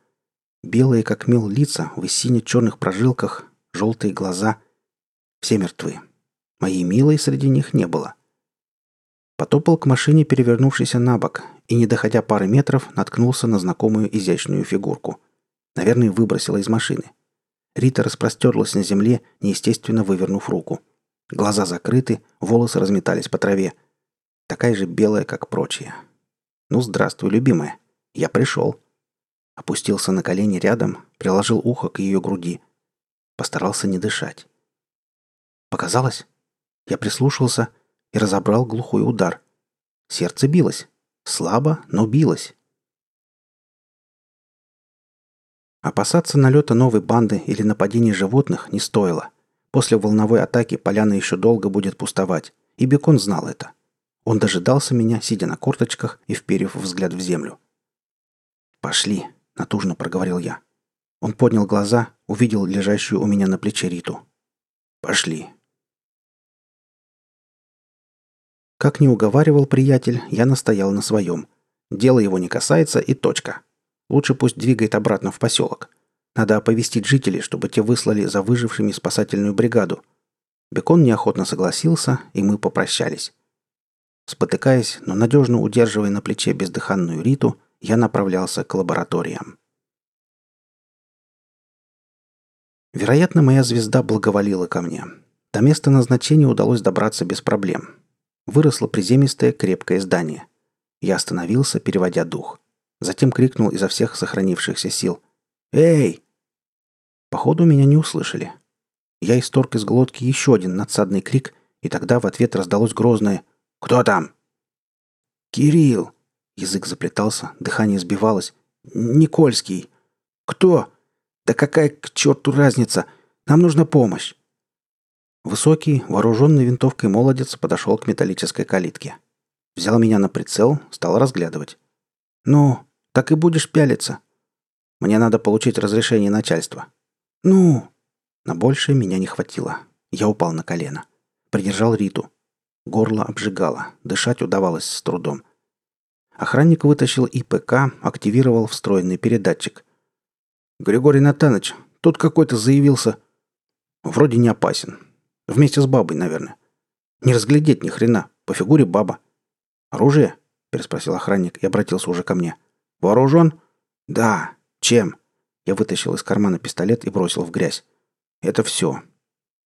Белые, как мел, лица в сине-черных прожилках, желтые глаза. Все мертвы. Моей милой среди них не было. Потопал к машине, перевернувшейся на бок, и, не доходя пары метров, наткнулся на знакомую изящную фигурку. Наверное, выбросила из машины. Рита распростерлась на земле, неестественно вывернув руку. Глаза закрыты, волосы разметались по траве. Такая же белая, как прочие. «Ну, здравствуй, любимая. Я пришел». Опустился на колени рядом, приложил ухо к ее груди. Постарался не дышать. Показалось? Я прислушался и разобрал глухой удар. Сердце билось. Слабо, но билось. Опасаться налета новой банды или нападения животных не стоило. После волновой атаки поляна еще долго будет пустовать, и Бекон знал это. Он дожидался меня, сидя на корточках и вперев взгляд в землю. «Пошли», — натужно проговорил я. Он поднял глаза, увидел лежащую у меня на плече Риту. Пошли. Как не уговаривал приятель, я настоял на своем. Дело его не касается и точка. Лучше пусть двигает обратно в поселок. Надо оповестить жителей, чтобы те выслали за выжившими спасательную бригаду. Бекон неохотно согласился, и мы попрощались. Спотыкаясь, но надежно удерживая на плече бездыханную Риту, я направлялся к лабораториям. Вероятно, моя звезда благоволила ко мне. До места назначения удалось добраться без проблем. Выросло приземистое крепкое здание. Я остановился, переводя дух. Затем крикнул изо всех сохранившихся сил. «Эй!» Походу, меня не услышали. Я исторг из глотки еще один надсадный крик, и тогда в ответ раздалось грозное «Кто там?» «Кирилл!» Язык заплетался, дыхание сбивалось. «Никольский!» «Кто?» «Да какая к черту разница? Нам нужна помощь!» Высокий, вооруженный винтовкой молодец подошел к металлической калитке. Взял меня на прицел, стал разглядывать. «Ну, так и будешь пялиться. Мне надо получить разрешение начальства». «Ну?» На большее меня не хватило. Я упал на колено. Придержал Риту. Горло обжигало, дышать удавалось с трудом. Охранник вытащил ИПК, активировал встроенный передатчик. «Григорий Натанович, тут какой-то заявился...» «Вроде не опасен. Вместе с бабой, наверное. Не разглядеть ни хрена. По фигуре баба». «Оружие?» – переспросил охранник и обратился уже ко мне. «Вооружен?» «Да. Чем?» Я вытащил из кармана пистолет и бросил в грязь. «Это все».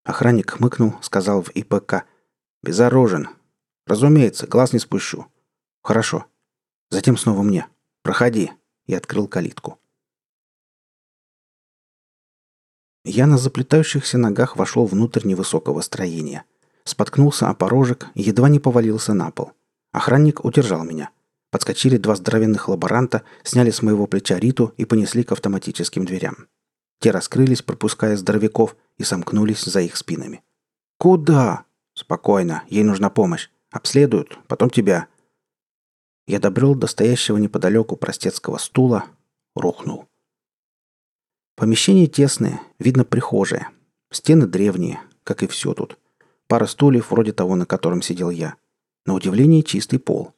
Охранник хмыкнул, сказал в ИПК. «Безоружен. Разумеется, глаз не спущу». «Хорошо». Затем снова мне. «Проходи». И открыл калитку. Я на заплетающихся ногах вошел внутрь невысокого строения. Споткнулся о порожек едва не повалился на пол. Охранник удержал меня. Подскочили два здоровенных лаборанта, сняли с моего плеча Риту и понесли к автоматическим дверям. Те раскрылись, пропуская здоровяков, и сомкнулись за их спинами. «Куда?» «Спокойно, ей нужна помощь. Обследуют, потом тебя». Я добрел до стоящего неподалеку простецкого стула, рухнул. Помещение тесное, видно прихожая. Стены древние, как и все тут. Пара стульев, вроде того, на котором сидел я. На удивление чистый пол.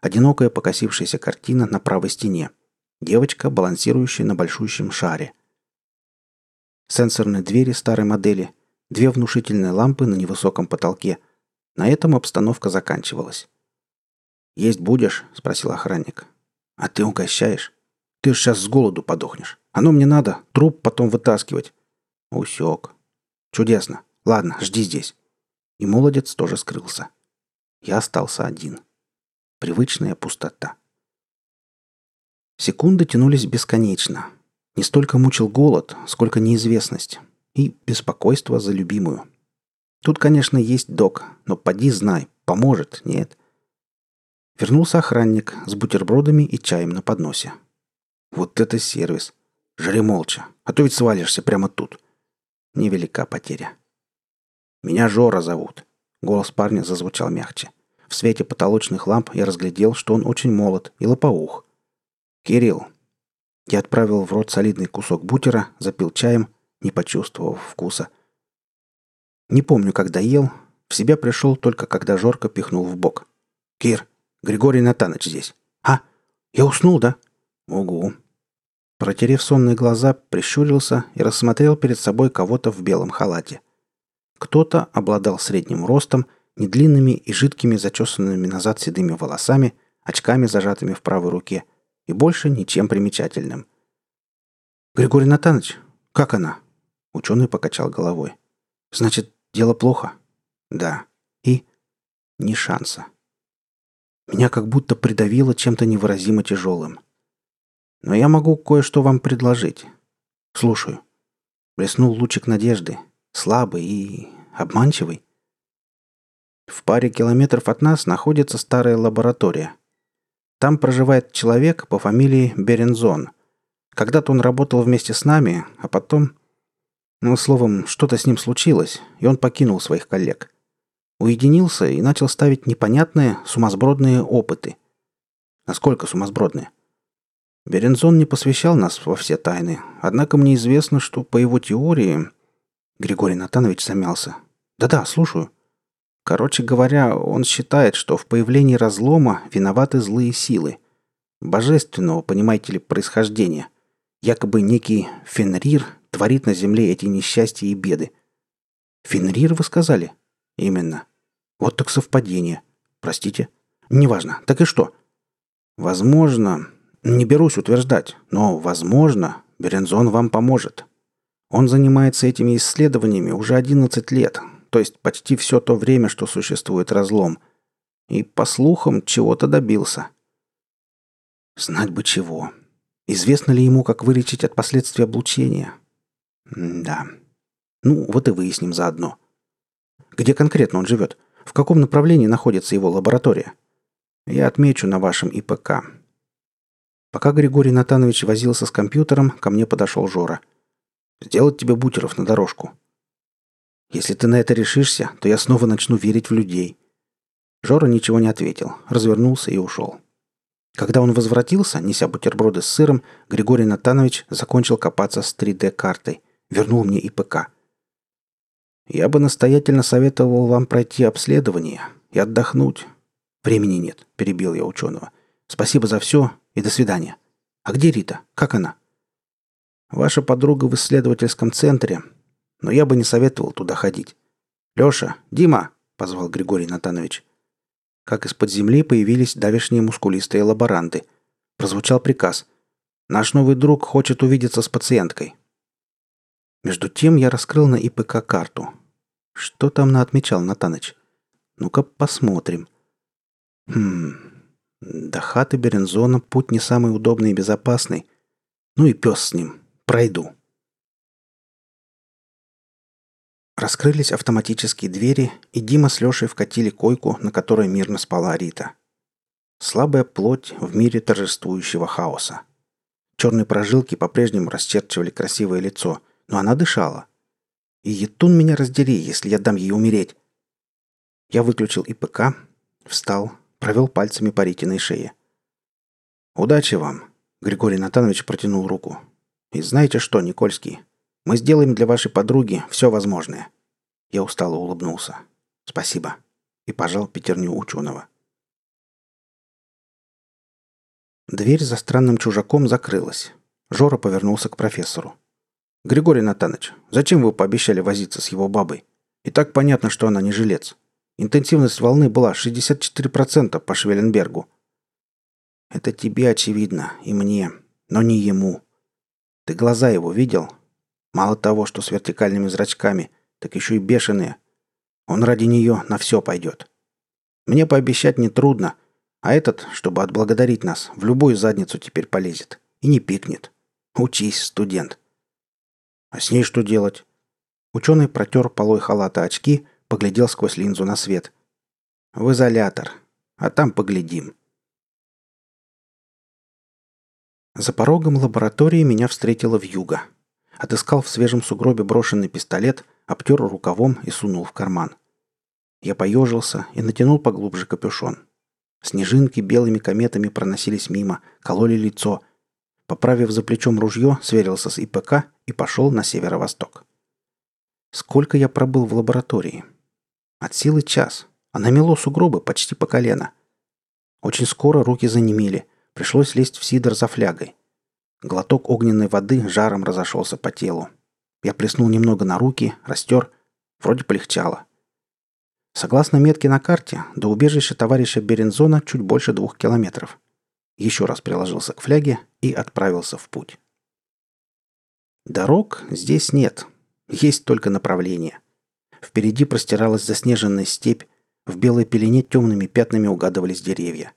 Одинокая покосившаяся картина на правой стене. Девочка, балансирующая на большущем шаре. Сенсорные двери старой модели. Две внушительные лампы на невысоком потолке. На этом обстановка заканчивалась. «Есть будешь?» – спросил охранник. «А ты угощаешь? Ты ж сейчас с голоду подохнешь. Оно мне надо, труп потом вытаскивать». Усек. «Чудесно. Ладно, жди здесь». И молодец тоже скрылся. Я остался один. Привычная пустота. Секунды тянулись бесконечно. Не столько мучил голод, сколько неизвестность. И беспокойство за любимую. Тут, конечно, есть док, но поди знай, поможет, нет. Вернулся охранник с бутербродами и чаем на подносе. Вот это сервис. Жри молча, а то ведь свалишься прямо тут. Невелика потеря. Меня Жора зовут. Голос парня зазвучал мягче. В свете потолочных ламп я разглядел, что он очень молод и лопоух. «Кирилл». Я отправил в рот солидный кусок бутера, запил чаем, не почувствовав вкуса. Не помню, когда ел. В себя пришел только когда Жорка пихнул в бок. «Кир, Григорий Натаныч здесь». «А, я уснул, да?» «Угу». Протерев сонные глаза, прищурился и рассмотрел перед собой кого-то в белом халате. Кто-то обладал средним ростом, недлинными и жидкими зачесанными назад седыми волосами, очками, зажатыми в правой руке, и больше ничем примечательным. «Григорий Натанович, как она?» Ученый покачал головой. «Значит, дело плохо?» «Да». «И?» «Ни шанса». Меня как будто придавило чем-то невыразимо тяжелым. «Но я могу кое-что вам предложить. Слушаю». Блеснул лучик надежды, слабый и обманчивый. В паре километров от нас находится старая лаборатория. Там проживает человек по фамилии Берензон. Когда-то он работал вместе с нами, а потом... Ну, словом, что-то с ним случилось, и он покинул своих коллег. Уединился и начал ставить непонятные, сумасбродные опыты. Насколько сумасбродные? Берензон не посвящал нас во все тайны, однако мне известно, что по его теории... Григорий Натанович замялся. Да-да, слушаю. Короче говоря, он считает, что в появлении разлома виноваты злые силы. Божественного, понимаете ли, происхождения. Якобы некий Фенрир творит на земле эти несчастья и беды. Фенрир, вы сказали? Именно. Вот так совпадение. Простите. Неважно. Так и что? Возможно, не берусь утверждать, но, возможно, Берензон вам поможет. Он занимается этими исследованиями уже 11 лет, то есть почти все то время, что существует разлом. И, по слухам, чего-то добился. Знать бы чего. Известно ли ему, как вылечить от последствий облучения? Да. Ну, вот и выясним заодно. Где конкретно он живет? В каком направлении находится его лаборатория? Я отмечу на вашем ИПК. Пока Григорий Натанович возился с компьютером, ко мне подошел Жора. «Сделать тебе бутеров на дорожку». «Если ты на это решишься, то я снова начну верить в людей». Жора ничего не ответил, развернулся и ушел. Когда он возвратился, неся бутерброды с сыром, Григорий Натанович закончил копаться с 3D-картой, вернул мне ИПК. «Я бы настоятельно советовал вам пройти обследование и отдохнуть. Времени нет», — перебил я ученого. «Спасибо за все и до свидания. А где Рита? Как она? Ваша подруга в исследовательском центре, но я бы не советовал туда ходить. Лёша, Дима, позвал Григорий Натанович. Как из-под земли появились давешние мускулистые лаборанты. Прозвучал приказ. Наш новый друг хочет увидеться с пациенткой. Между тем я раскрыл на ИПК карту. Что там на отмечал Натаныч? Ну-ка посмотрим. Хм, до хаты Берензона путь не самый удобный и безопасный. Ну и пес с ним. Пройду. Раскрылись автоматические двери, и Дима с Лешей вкатили койку, на которой мирно спала Рита. Слабая плоть в мире торжествующего хаоса. Черные прожилки по-прежнему расчерчивали красивое лицо, но она дышала. И етун меня раздери, если я дам ей умереть. Я выключил ИПК, встал, провел пальцами по Ритиной шее. «Удачи вам!» — Григорий Натанович протянул руку. «И знаете что, Никольский, мы сделаем для вашей подруги все возможное». Я устало улыбнулся. «Спасибо». И пожал пятерню ученого. Дверь за странным чужаком закрылась. Жора повернулся к профессору. «Григорий Натанович, зачем вы пообещали возиться с его бабой? И так понятно, что она не жилец. Интенсивность волны была 64% по Швелленбергу. Это тебе очевидно, и мне, но не ему. Ты глаза его видел? Мало того, что с вертикальными зрачками, так еще и бешеные. Он ради нее на все пойдет. Мне пообещать нетрудно, а этот, чтобы отблагодарить нас, в любую задницу теперь полезет. И не пикнет. Учись, студент. А с ней что делать? Ученый протер полой халата очки поглядел сквозь линзу на свет. «В изолятор. А там поглядим». За порогом лаборатории меня встретила вьюга. Отыскал в свежем сугробе брошенный пистолет, обтер рукавом и сунул в карман. Я поежился и натянул поглубже капюшон. Снежинки белыми кометами проносились мимо, кололи лицо. Поправив за плечом ружье, сверился с ИПК и пошел на северо-восток. Сколько я пробыл в лаборатории? От силы час, а намело сугробы почти по колено. Очень скоро руки занемели, пришлось лезть в сидр за флягой. Глоток огненной воды жаром разошелся по телу. Я плеснул немного на руки, растер. Вроде полегчало. Согласно метке на карте, до убежища товарища Берензона чуть больше двух километров. Еще раз приложился к фляге и отправился в путь. Дорог здесь нет. Есть только направление. Впереди простиралась заснеженная степь, в белой пелене темными пятнами угадывались деревья.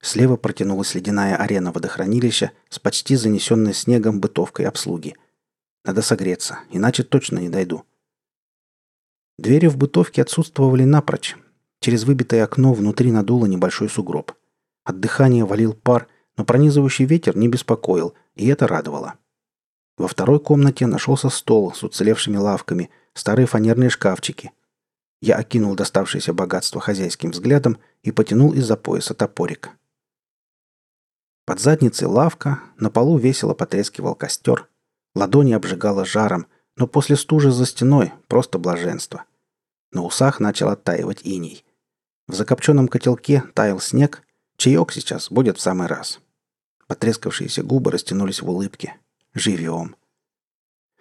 Слева протянулась ледяная арена водохранилища с почти занесенной снегом бытовкой обслуги. Надо согреться, иначе точно не дойду. Двери в бытовке отсутствовали напрочь. Через выбитое окно внутри надуло небольшой сугроб. От дыхания валил пар, но пронизывающий ветер не беспокоил, и это радовало. Во второй комнате нашелся стол с уцелевшими лавками, старые фанерные шкафчики. Я окинул доставшееся богатство хозяйским взглядом и потянул из-за пояса топорик. Под задницей лавка, на полу весело потрескивал костер. Ладони обжигало жаром, но после стужи за стеной просто блаженство. На усах начал оттаивать иней. В закопченном котелке таял снег, чаек сейчас будет в самый раз. Потрескавшиеся губы растянулись в улыбке. Живем.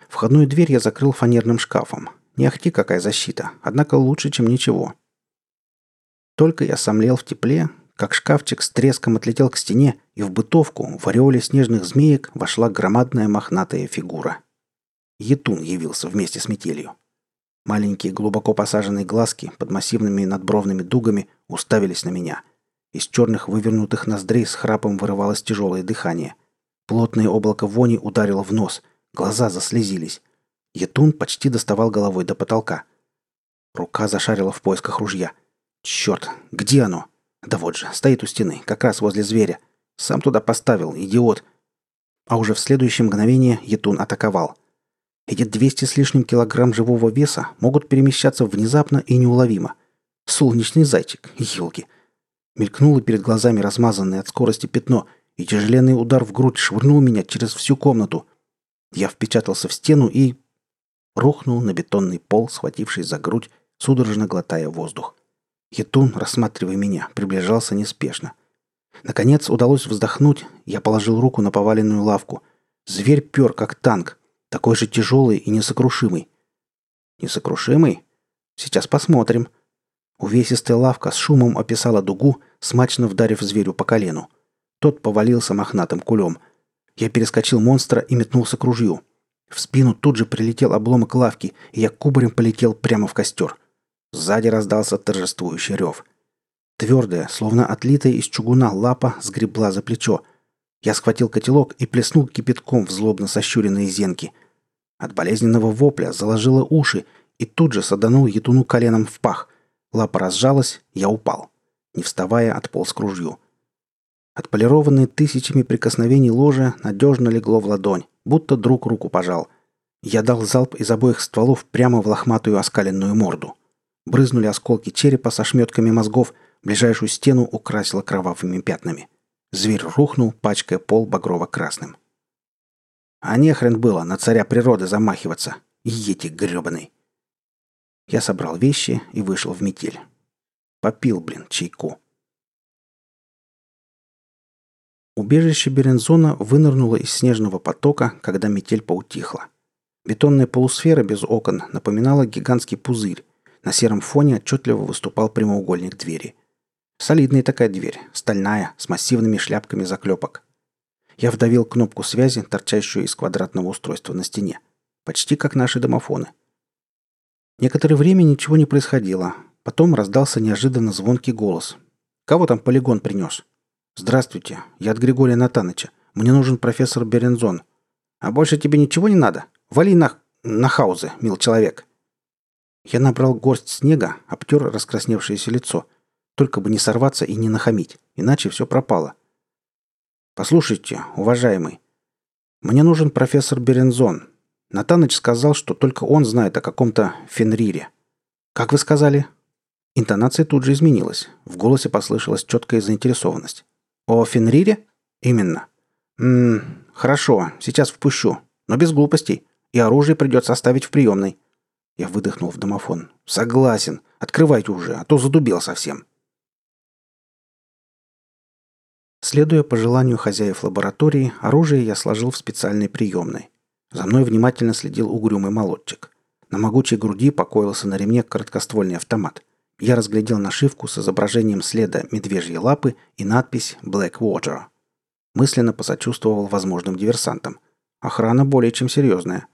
Входную дверь я закрыл фанерным шкафом. Не ахти какая защита, однако лучше, чем ничего. Только я сомлел в тепле, как шкафчик с треском отлетел к стене, и в бытовку, в ореоле снежных змеек, вошла громадная мохнатая фигура. Етун явился вместе с метелью. Маленькие глубоко посаженные глазки под массивными надбровными дугами уставились на меня. Из черных вывернутых ноздрей с храпом вырывалось тяжелое дыхание. Плотное облако вони ударило в нос, глаза заслезились. Етун почти доставал головой до потолка. Рука зашарила в поисках ружья. «Черт, где оно?» «Да вот же, стоит у стены, как раз возле зверя. Сам туда поставил, идиот!» А уже в следующее мгновение Етун атаковал – эти 200 с лишним килограмм живого веса могут перемещаться внезапно и неуловимо. Солнечный зайчик, елки. Мелькнуло перед глазами размазанное от скорости пятно, и тяжеленный удар в грудь швырнул меня через всю комнату. Я впечатался в стену и... рухнул на бетонный пол, схватившись за грудь, судорожно глотая воздух. Етун, рассматривая меня, приближался неспешно. Наконец удалось вздохнуть, я положил руку на поваленную лавку. Зверь пер, как танк, такой же тяжелый и несокрушимый. Несокрушимый? Сейчас посмотрим. Увесистая лавка с шумом описала дугу, смачно вдарив зверю по колену. Тот повалился мохнатым кулем. Я перескочил монстра и метнулся к ружью. В спину тут же прилетел обломок лавки, и я кубарем полетел прямо в костер. Сзади раздался торжествующий рев. Твердая, словно отлитая из чугуна лапа, сгребла за плечо – я схватил котелок и плеснул кипятком в злобно сощуренные зенки. От болезненного вопля заложило уши и тут же саданул етуну коленом в пах. Лапа разжалась, я упал. Не вставая, отполз к ружью. Отполированное тысячами прикосновений ложе надежно легло в ладонь, будто друг руку пожал. Я дал залп из обоих стволов прямо в лохматую оскаленную морду. Брызнули осколки черепа со шметками мозгов, ближайшую стену украсило кровавыми пятнами. Зверь рухнул, пачкая пол багрово-красным. А нехрен было на царя природы замахиваться. Ети гребаный. Я собрал вещи и вышел в метель. Попил, блин, чайку. Убежище Берензона вынырнуло из снежного потока, когда метель поутихла. Бетонная полусфера без окон напоминала гигантский пузырь. На сером фоне отчетливо выступал прямоугольник двери – Солидная такая дверь, стальная, с массивными шляпками заклепок. Я вдавил кнопку связи, торчащую из квадратного устройства на стене. Почти как наши домофоны. Некоторое время ничего не происходило. Потом раздался неожиданно звонкий голос. «Кого там полигон принес?» «Здравствуйте, я от Григория Натаныча. Мне нужен профессор Берензон. А больше тебе ничего не надо? Вали на... на хаузы, мил человек». Я набрал горсть снега, обтер раскрасневшееся лицо – только бы не сорваться и не нахамить, иначе все пропало. Послушайте, уважаемый, мне нужен профессор Берензон. Натаныч сказал, что только он знает о каком-то Фенрире. Как вы сказали? Интонация тут же изменилась. В голосе послышалась четкая заинтересованность. О Фенрире? Именно. Ммм, хорошо, сейчас впущу. Но без глупостей. И оружие придется оставить в приемной. Я выдохнул в домофон. Согласен. Открывайте уже, а то задубел совсем. Следуя пожеланию хозяев лаборатории, оружие я сложил в специальной приемной. За мной внимательно следил угрюмый молодчик. На могучей груди покоился на ремне короткоствольный автомат. Я разглядел нашивку с изображением следа медвежьей лапы и надпись «Blackwater». Мысленно посочувствовал возможным диверсантам. Охрана более чем серьезная.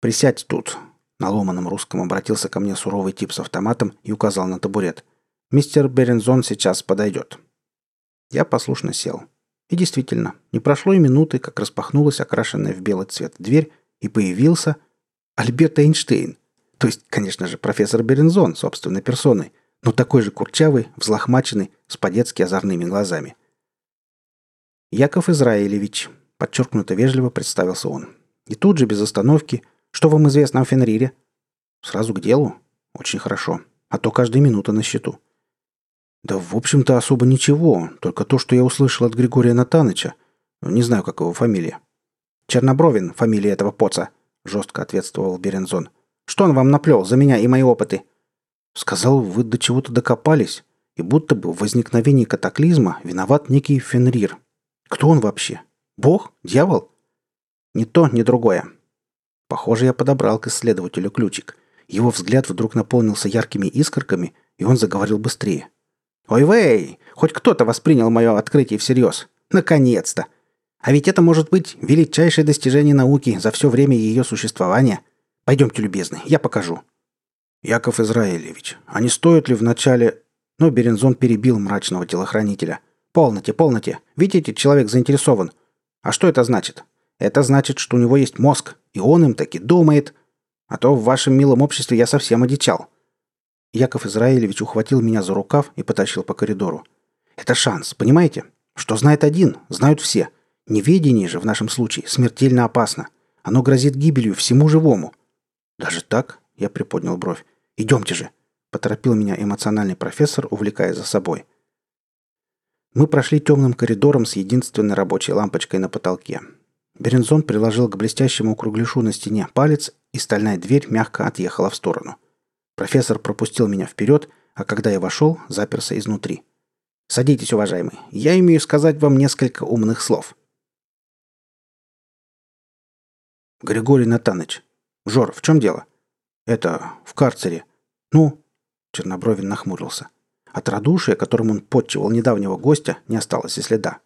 «Присядь тут», — на ломаном русском обратился ко мне суровый тип с автоматом и указал на табурет. «Мистер Берензон сейчас подойдет». Я послушно сел. И действительно, не прошло и минуты, как распахнулась окрашенная в белый цвет дверь, и появился Альберт Эйнштейн. То есть, конечно же, профессор Берензон собственной персоной, но такой же курчавый, взлохмаченный, с по-детски озорными глазами. «Яков Израилевич», — подчеркнуто вежливо представился он. И тут же, без остановки, «Что вам известно о Фенрире?» «Сразу к делу?» «Очень хорошо. А то каждая минута на счету». Да, в общем-то, особо ничего. Только то, что я услышал от Григория Натаныча. Не знаю, как его фамилия. Чернобровин, фамилия этого поца, жестко ответствовал Берензон. Что он вам наплел за меня и мои опыты?» «Сказал, вы до чего-то докопались, и будто бы в возникновении катаклизма виноват некий Фенрир. Кто он вообще? Бог? Дьявол?» «Ни то, ни другое». Похоже, я подобрал к исследователю ключик. Его взгляд вдруг наполнился яркими искорками, и он заговорил быстрее. «Ой, вей! Хоть кто-то воспринял мое открытие всерьез. Наконец-то! А ведь это может быть величайшее достижение науки за все время ее существования. Пойдемте, любезный, я покажу». «Яков Израилевич, а не стоит ли вначале...» Но Берензон перебил мрачного телохранителя. «Полноте, полноте. Видите, человек заинтересован. А что это значит? Это значит, что у него есть мозг, и он им таки думает. А то в вашем милом обществе я совсем одичал». Яков Израилевич ухватил меня за рукав и потащил по коридору. «Это шанс, понимаете? Что знает один, знают все. Неведение же в нашем случае смертельно опасно. Оно грозит гибелью всему живому. Даже так? Я приподнял бровь. Идемте же. Поторопил меня эмоциональный профессор, увлекая за собой. Мы прошли темным коридором с единственной рабочей лампочкой на потолке. Берензон приложил к блестящему кругляшу на стене палец, и стальная дверь мягко отъехала в сторону. Профессор пропустил меня вперед, а когда я вошел, заперся изнутри. «Садитесь, уважаемый. Я имею сказать вам несколько умных слов». «Григорий Натаныч. Жор, в чем дело?» «Это, в карцере». «Ну?» Чернобровин нахмурился. От радушия, которым он подчивал недавнего гостя, не осталось и следа.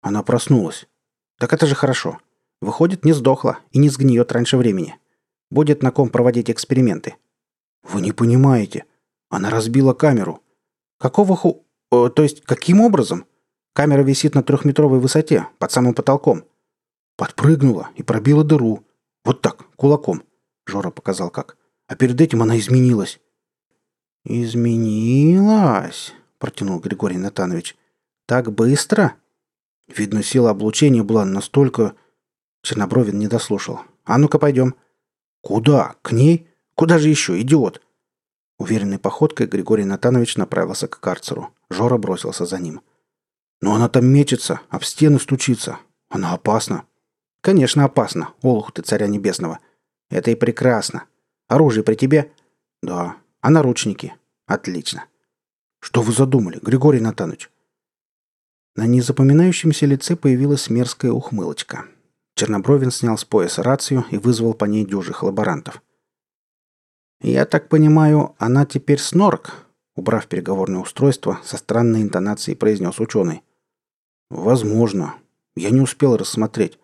Она проснулась. «Так это же хорошо. Выходит, не сдохла и не сгниет раньше времени. Будет на ком проводить эксперименты». «Вы не понимаете. Она разбила камеру». «Какого ху... Э, то есть, каким образом?» «Камера висит на трехметровой высоте, под самым потолком. Подпрыгнула и пробила дыру. Вот так, кулаком. Жора показал как. А перед этим она изменилась. «Изменилась?» – протянул Григорий Натанович. «Так быстро?» Видно, сила облучения была настолько... Чернобровин не дослушал. «А ну-ка, пойдем». «Куда? К ней? Куда же еще, идиот?» Уверенной походкой Григорий Натанович направился к карцеру. Жора бросился за ним. «Но она там мечется, об стены стучится. Она опасна». Конечно, опасно, олух ты царя небесного. Это и прекрасно. Оружие при тебе? Да. А наручники? Отлично. Что вы задумали, Григорий Натанович? На незапоминающемся лице появилась мерзкая ухмылочка. Чернобровин снял с пояса рацию и вызвал по ней дюжих лаборантов. «Я так понимаю, она теперь снорк?» Убрав переговорное устройство, со странной интонацией произнес ученый. «Возможно. Я не успел рассмотреть.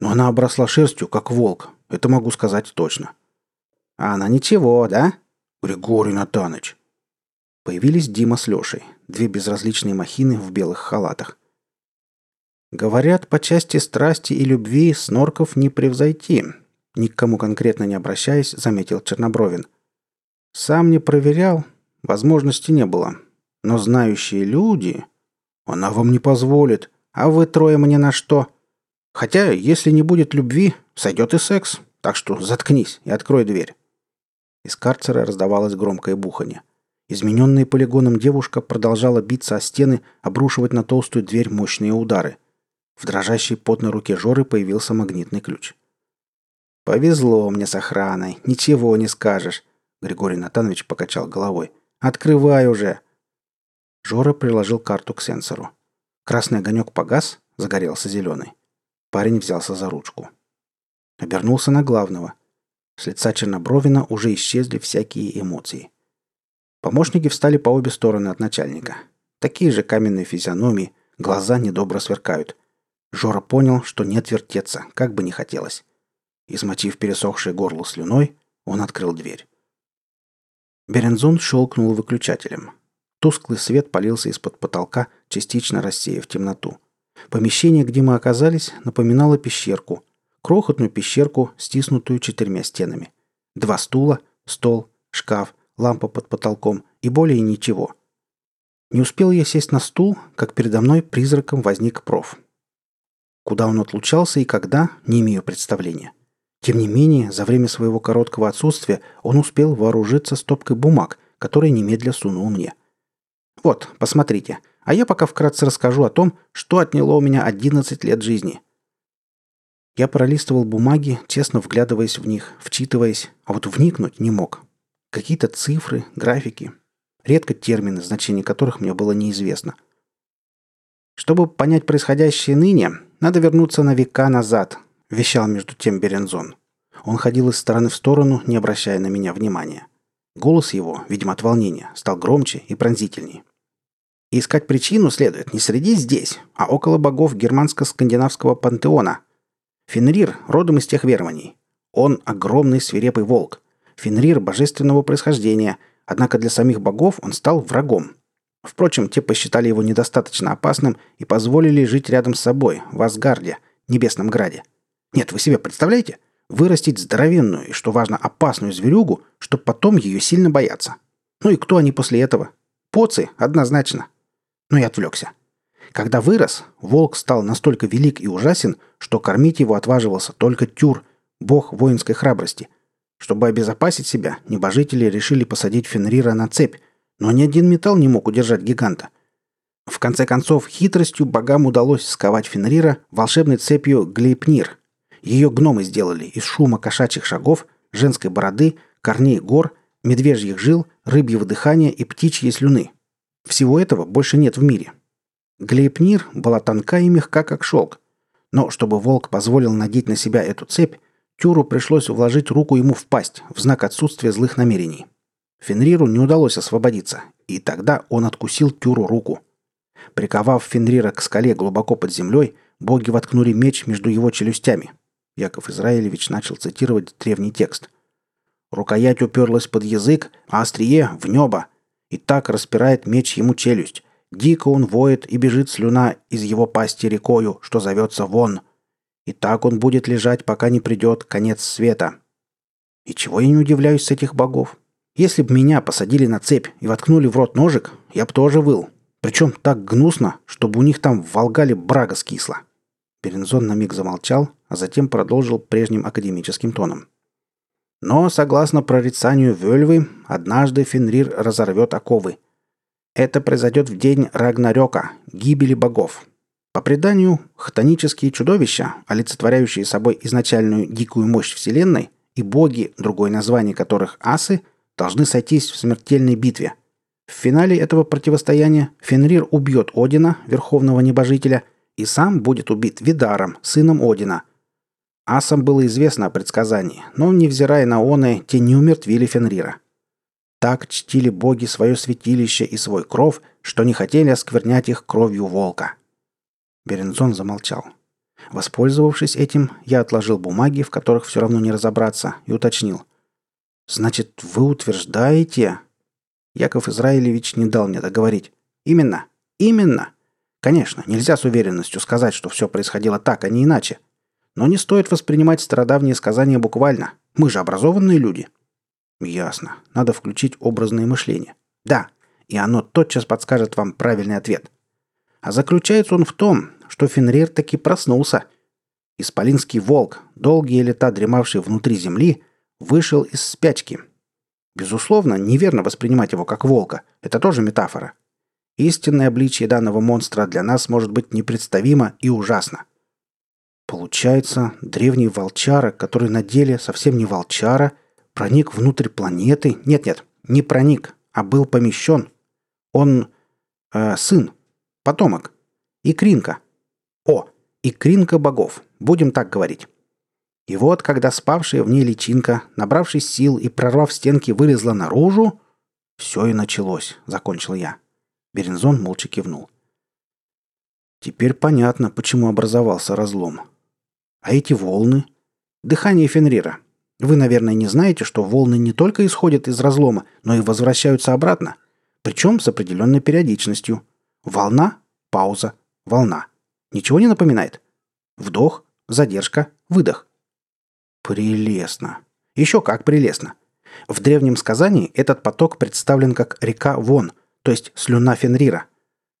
Но она обросла шерстью, как волк. Это могу сказать точно. А она ничего, да? Григорий Натаныч. Появились Дима с Лешей, две безразличные махины в белых халатах. Говорят, по части страсти и любви снорков не превзойти. Ни к кому конкретно не обращаясь, заметил Чернобровин. Сам не проверял, возможности не было. Но знающие люди... Она вам не позволит. А вы трое мне на что? Хотя, если не будет любви, сойдет и секс. Так что заткнись и открой дверь». Из карцера раздавалось громкое бухание. Измененная полигоном девушка продолжала биться о стены, обрушивать на толстую дверь мощные удары. В дрожащей потной руке Жоры появился магнитный ключ. «Повезло мне с охраной, ничего не скажешь», — Григорий Натанович покачал головой. «Открывай уже!» Жора приложил карту к сенсору. Красный огонек погас, загорелся зеленый. Парень взялся за ручку. Обернулся на главного. С лица Чернобровина уже исчезли всякие эмоции. Помощники встали по обе стороны от начальника. Такие же каменные физиономии, глаза недобро сверкают. Жора понял, что нет вертеться, как бы не хотелось. Измочив пересохшее горло слюной, он открыл дверь. Берензон щелкнул выключателем. Тусклый свет полился из-под потолка, частично рассеяв темноту. Помещение, где мы оказались, напоминало пещерку. Крохотную пещерку, стиснутую четырьмя стенами. Два стула, стол, шкаф, лампа под потолком и более ничего. Не успел я сесть на стул, как передо мной призраком возник проф. Куда он отлучался и когда, не имею представления. Тем не менее, за время своего короткого отсутствия он успел вооружиться стопкой бумаг, которые немедля сунул мне. «Вот, посмотрите», а я пока вкратце расскажу о том, что отняло у меня 11 лет жизни. Я пролистывал бумаги, честно вглядываясь в них, вчитываясь, а вот вникнуть не мог. Какие-то цифры, графики. Редко термины, значение которых мне было неизвестно. Чтобы понять происходящее ныне, надо вернуться на века назад, вещал между тем Берензон. Он ходил из стороны в сторону, не обращая на меня внимания. Голос его, видимо от волнения, стал громче и пронзительнее. И искать причину следует не среди здесь, а около богов германско-скандинавского пантеона. Фенрир родом из тех верований. Он огромный свирепый волк. Фенрир божественного происхождения, однако для самих богов он стал врагом. Впрочем, те посчитали его недостаточно опасным и позволили жить рядом с собой, в Асгарде, небесном граде. Нет, вы себе представляете? Вырастить здоровенную и, что важно, опасную зверюгу, чтобы потом ее сильно бояться. Ну и кто они после этого? Поцы, однозначно. Но я отвлекся. Когда вырос, волк стал настолько велик и ужасен, что кормить его отваживался только Тюр, бог воинской храбрости. Чтобы обезопасить себя, небожители решили посадить Фенрира на цепь, но ни один металл не мог удержать гиганта. В конце концов, хитростью богам удалось сковать Фенрира волшебной цепью Глейпнир. Ее гномы сделали из шума кошачьих шагов, женской бороды, корней гор, медвежьих жил, рыбьего дыхания и птичьей слюны – всего этого больше нет в мире. Глейпнир была тонка и мягка, как шелк. Но чтобы волк позволил надеть на себя эту цепь, Тюру пришлось вложить руку ему в пасть в знак отсутствия злых намерений. Фенриру не удалось освободиться, и тогда он откусил Тюру руку. Приковав Фенрира к скале глубоко под землей, боги воткнули меч между его челюстями. Яков Израилевич начал цитировать древний текст. Рукоять уперлась под язык, а острие — в небо, и так распирает меч ему челюсть. Дико он воет, и бежит слюна из его пасти рекою, что зовется вон. И так он будет лежать, пока не придет конец света. И чего я не удивляюсь с этих богов? Если бы меня посадили на цепь и воткнули в рот ножик, я бы тоже выл. Причем так гнусно, чтобы у них там в Волгале брага скисла. Перензон на миг замолчал, а затем продолжил прежним академическим тоном. Но, согласно прорицанию Вельвы, однажды Фенрир разорвет оковы. Это произойдет в день Рагнарёка, гибели богов. По преданию, хтонические чудовища, олицетворяющие собой изначальную дикую мощь Вселенной, и боги, другое название которых асы, должны сойтись в смертельной битве. В финале этого противостояния Фенрир убьет Одина, верховного небожителя, и сам будет убит Видаром, сыном Одина – Асам было известно о предсказании, но, невзирая на оны, те не умертвили Фенрира. Так чтили боги свое святилище и свой кров, что не хотели осквернять их кровью волка. Берензон замолчал. Воспользовавшись этим, я отложил бумаги, в которых все равно не разобраться, и уточнил. «Значит, вы утверждаете...» Яков Израилевич не дал мне договорить. «Именно! Именно! Конечно, нельзя с уверенностью сказать, что все происходило так, а не иначе. Но не стоит воспринимать стародавние сказания буквально. Мы же образованные люди. Ясно. Надо включить образное мышление. Да, и оно тотчас подскажет вам правильный ответ. А заключается он в том, что Фенрир таки проснулся. Исполинский волк, долгие лета дремавший внутри земли, вышел из спячки. Безусловно, неверно воспринимать его как волка. Это тоже метафора. Истинное обличие данного монстра для нас может быть непредставимо и ужасно. Получается, древний волчара, который на деле совсем не волчара, проник внутрь планеты. Нет-нет, не проник, а был помещен. Он э, сын, потомок, икринка. О, икринка богов, будем так говорить. И вот, когда спавшая в ней личинка, набравшись сил и прорвав стенки, вылезла наружу, все и началось, закончил я. Берензон молча кивнул. Теперь понятно, почему образовался разлом. А эти волны? Дыхание Фенрира. Вы, наверное, не знаете, что волны не только исходят из разлома, но и возвращаются обратно. Причем с определенной периодичностью. Волна, пауза, волна. Ничего не напоминает? Вдох, задержка, выдох. Прелестно. Еще как прелестно. В древнем сказании этот поток представлен как река Вон, то есть слюна Фенрира.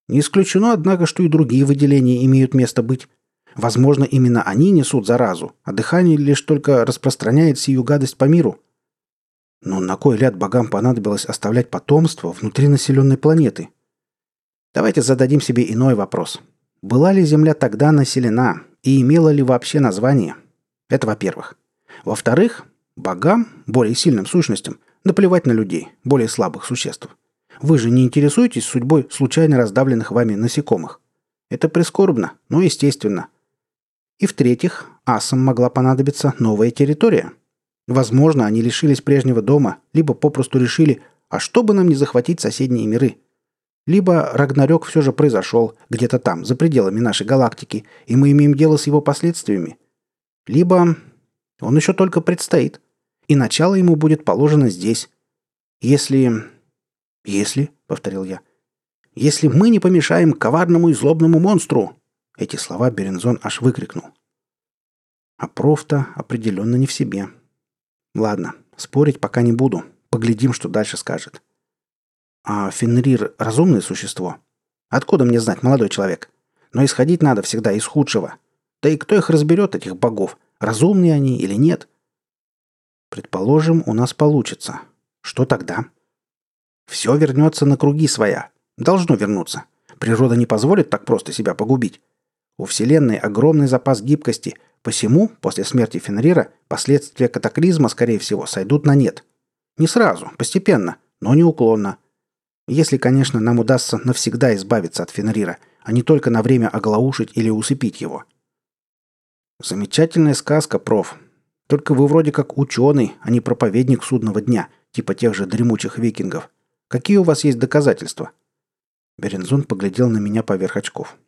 Не исключено, однако, что и другие выделения имеют место быть. Возможно, именно они несут заразу, а дыхание лишь только распространяет сию гадость по миру. Но на кой ляд богам понадобилось оставлять потомство внутри населенной планеты? Давайте зададим себе иной вопрос. Была ли Земля тогда населена и имела ли вообще название? Это во-первых. Во-вторых, богам, более сильным сущностям, наплевать на людей, более слабых существ. Вы же не интересуетесь судьбой случайно раздавленных вами насекомых. Это прискорбно, но естественно. И в-третьих, асам могла понадобиться новая территория. Возможно, они лишились прежнего дома, либо попросту решили, а что бы нам не захватить соседние миры. Либо Рагнарёк все же произошел где-то там, за пределами нашей галактики, и мы имеем дело с его последствиями. Либо он еще только предстоит, и начало ему будет положено здесь. Если... Если, — повторил я, — если мы не помешаем коварному и злобному монстру, эти слова Берензон аж выкрикнул. А проф-то определенно не в себе. Ладно, спорить пока не буду. Поглядим, что дальше скажет. А Фенрир — разумное существо? Откуда мне знать, молодой человек? Но исходить надо всегда из худшего. Да и кто их разберет, этих богов? Разумные они или нет? Предположим, у нас получится. Что тогда? Все вернется на круги своя. Должно вернуться. Природа не позволит так просто себя погубить. У Вселенной огромный запас гибкости, посему, после смерти Фенрира, последствия катаклизма, скорее всего, сойдут на нет. Не сразу, постепенно, но неуклонно. Если, конечно, нам удастся навсегда избавиться от Фенрира, а не только на время оглаушить или усыпить его. Замечательная сказка, проф. Только вы вроде как ученый, а не проповедник судного дня, типа тех же дремучих викингов. Какие у вас есть доказательства?» Берензун поглядел на меня поверх очков.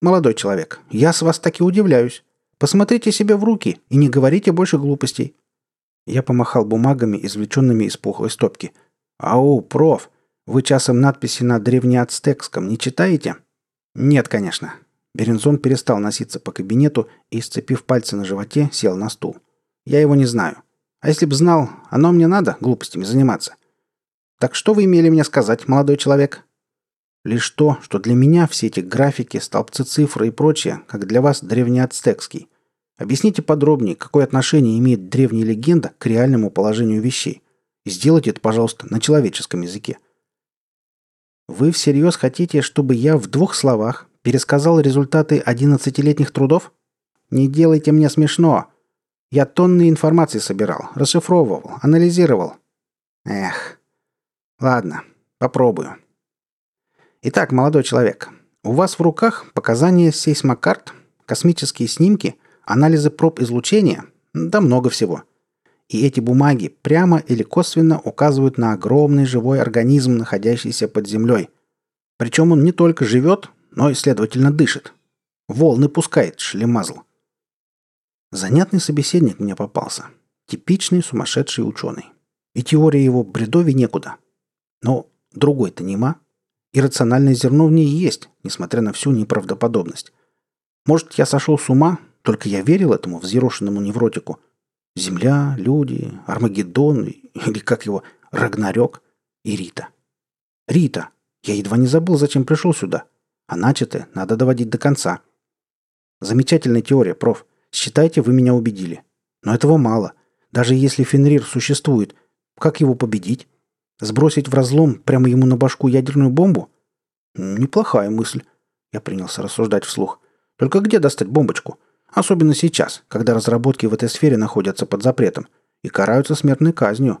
«Молодой человек, я с вас таки удивляюсь. Посмотрите себе в руки и не говорите больше глупостей». Я помахал бумагами, извлеченными из пухлой стопки. «Ау, проф, вы часом надписи на древнеацтекском не читаете?» «Нет, конечно». Берензон перестал носиться по кабинету и, сцепив пальцы на животе, сел на стул. «Я его не знаю. А если б знал, оно мне надо глупостями заниматься. Так что вы имели мне сказать, молодой человек?» Лишь то, что для меня все эти графики, столбцы цифры и прочее, как для вас древнеацтекский. Объясните подробнее, какое отношение имеет древняя легенда к реальному положению вещей. И сделайте это, пожалуйста, на человеческом языке. Вы всерьез хотите, чтобы я в двух словах пересказал результаты одиннадцатилетних трудов? Не делайте мне смешно. Я тонны информации собирал, расшифровывал, анализировал. Эх. Ладно, попробую. Итак, молодой человек, у вас в руках показания сейсмокарт, космические снимки, анализы проб излучения, да много всего. И эти бумаги прямо или косвенно указывают на огромный живой организм, находящийся под землей. Причем он не только живет, но и, следовательно, дышит. Волны пускает, шлемазл. Занятный собеседник мне попался. Типичный сумасшедший ученый. И теория его бредови некуда. Но другой-то нема. Иррациональное зерно в ней есть, несмотря на всю неправдоподобность. Может, я сошел с ума, только я верил этому взъерошенному невротику. Земля, люди, Армагеддон, или как его, Рагнарёк и Рита. Рита. Я едва не забыл, зачем пришел сюда. А начатое надо доводить до конца. Замечательная теория, проф. Считайте, вы меня убедили. Но этого мало. Даже если Фенрир существует, как его победить? Сбросить в разлом прямо ему на башку ядерную бомбу? Неплохая мысль. Я принялся рассуждать вслух. Только где достать бомбочку? Особенно сейчас, когда разработки в этой сфере находятся под запретом и караются смертной казнью.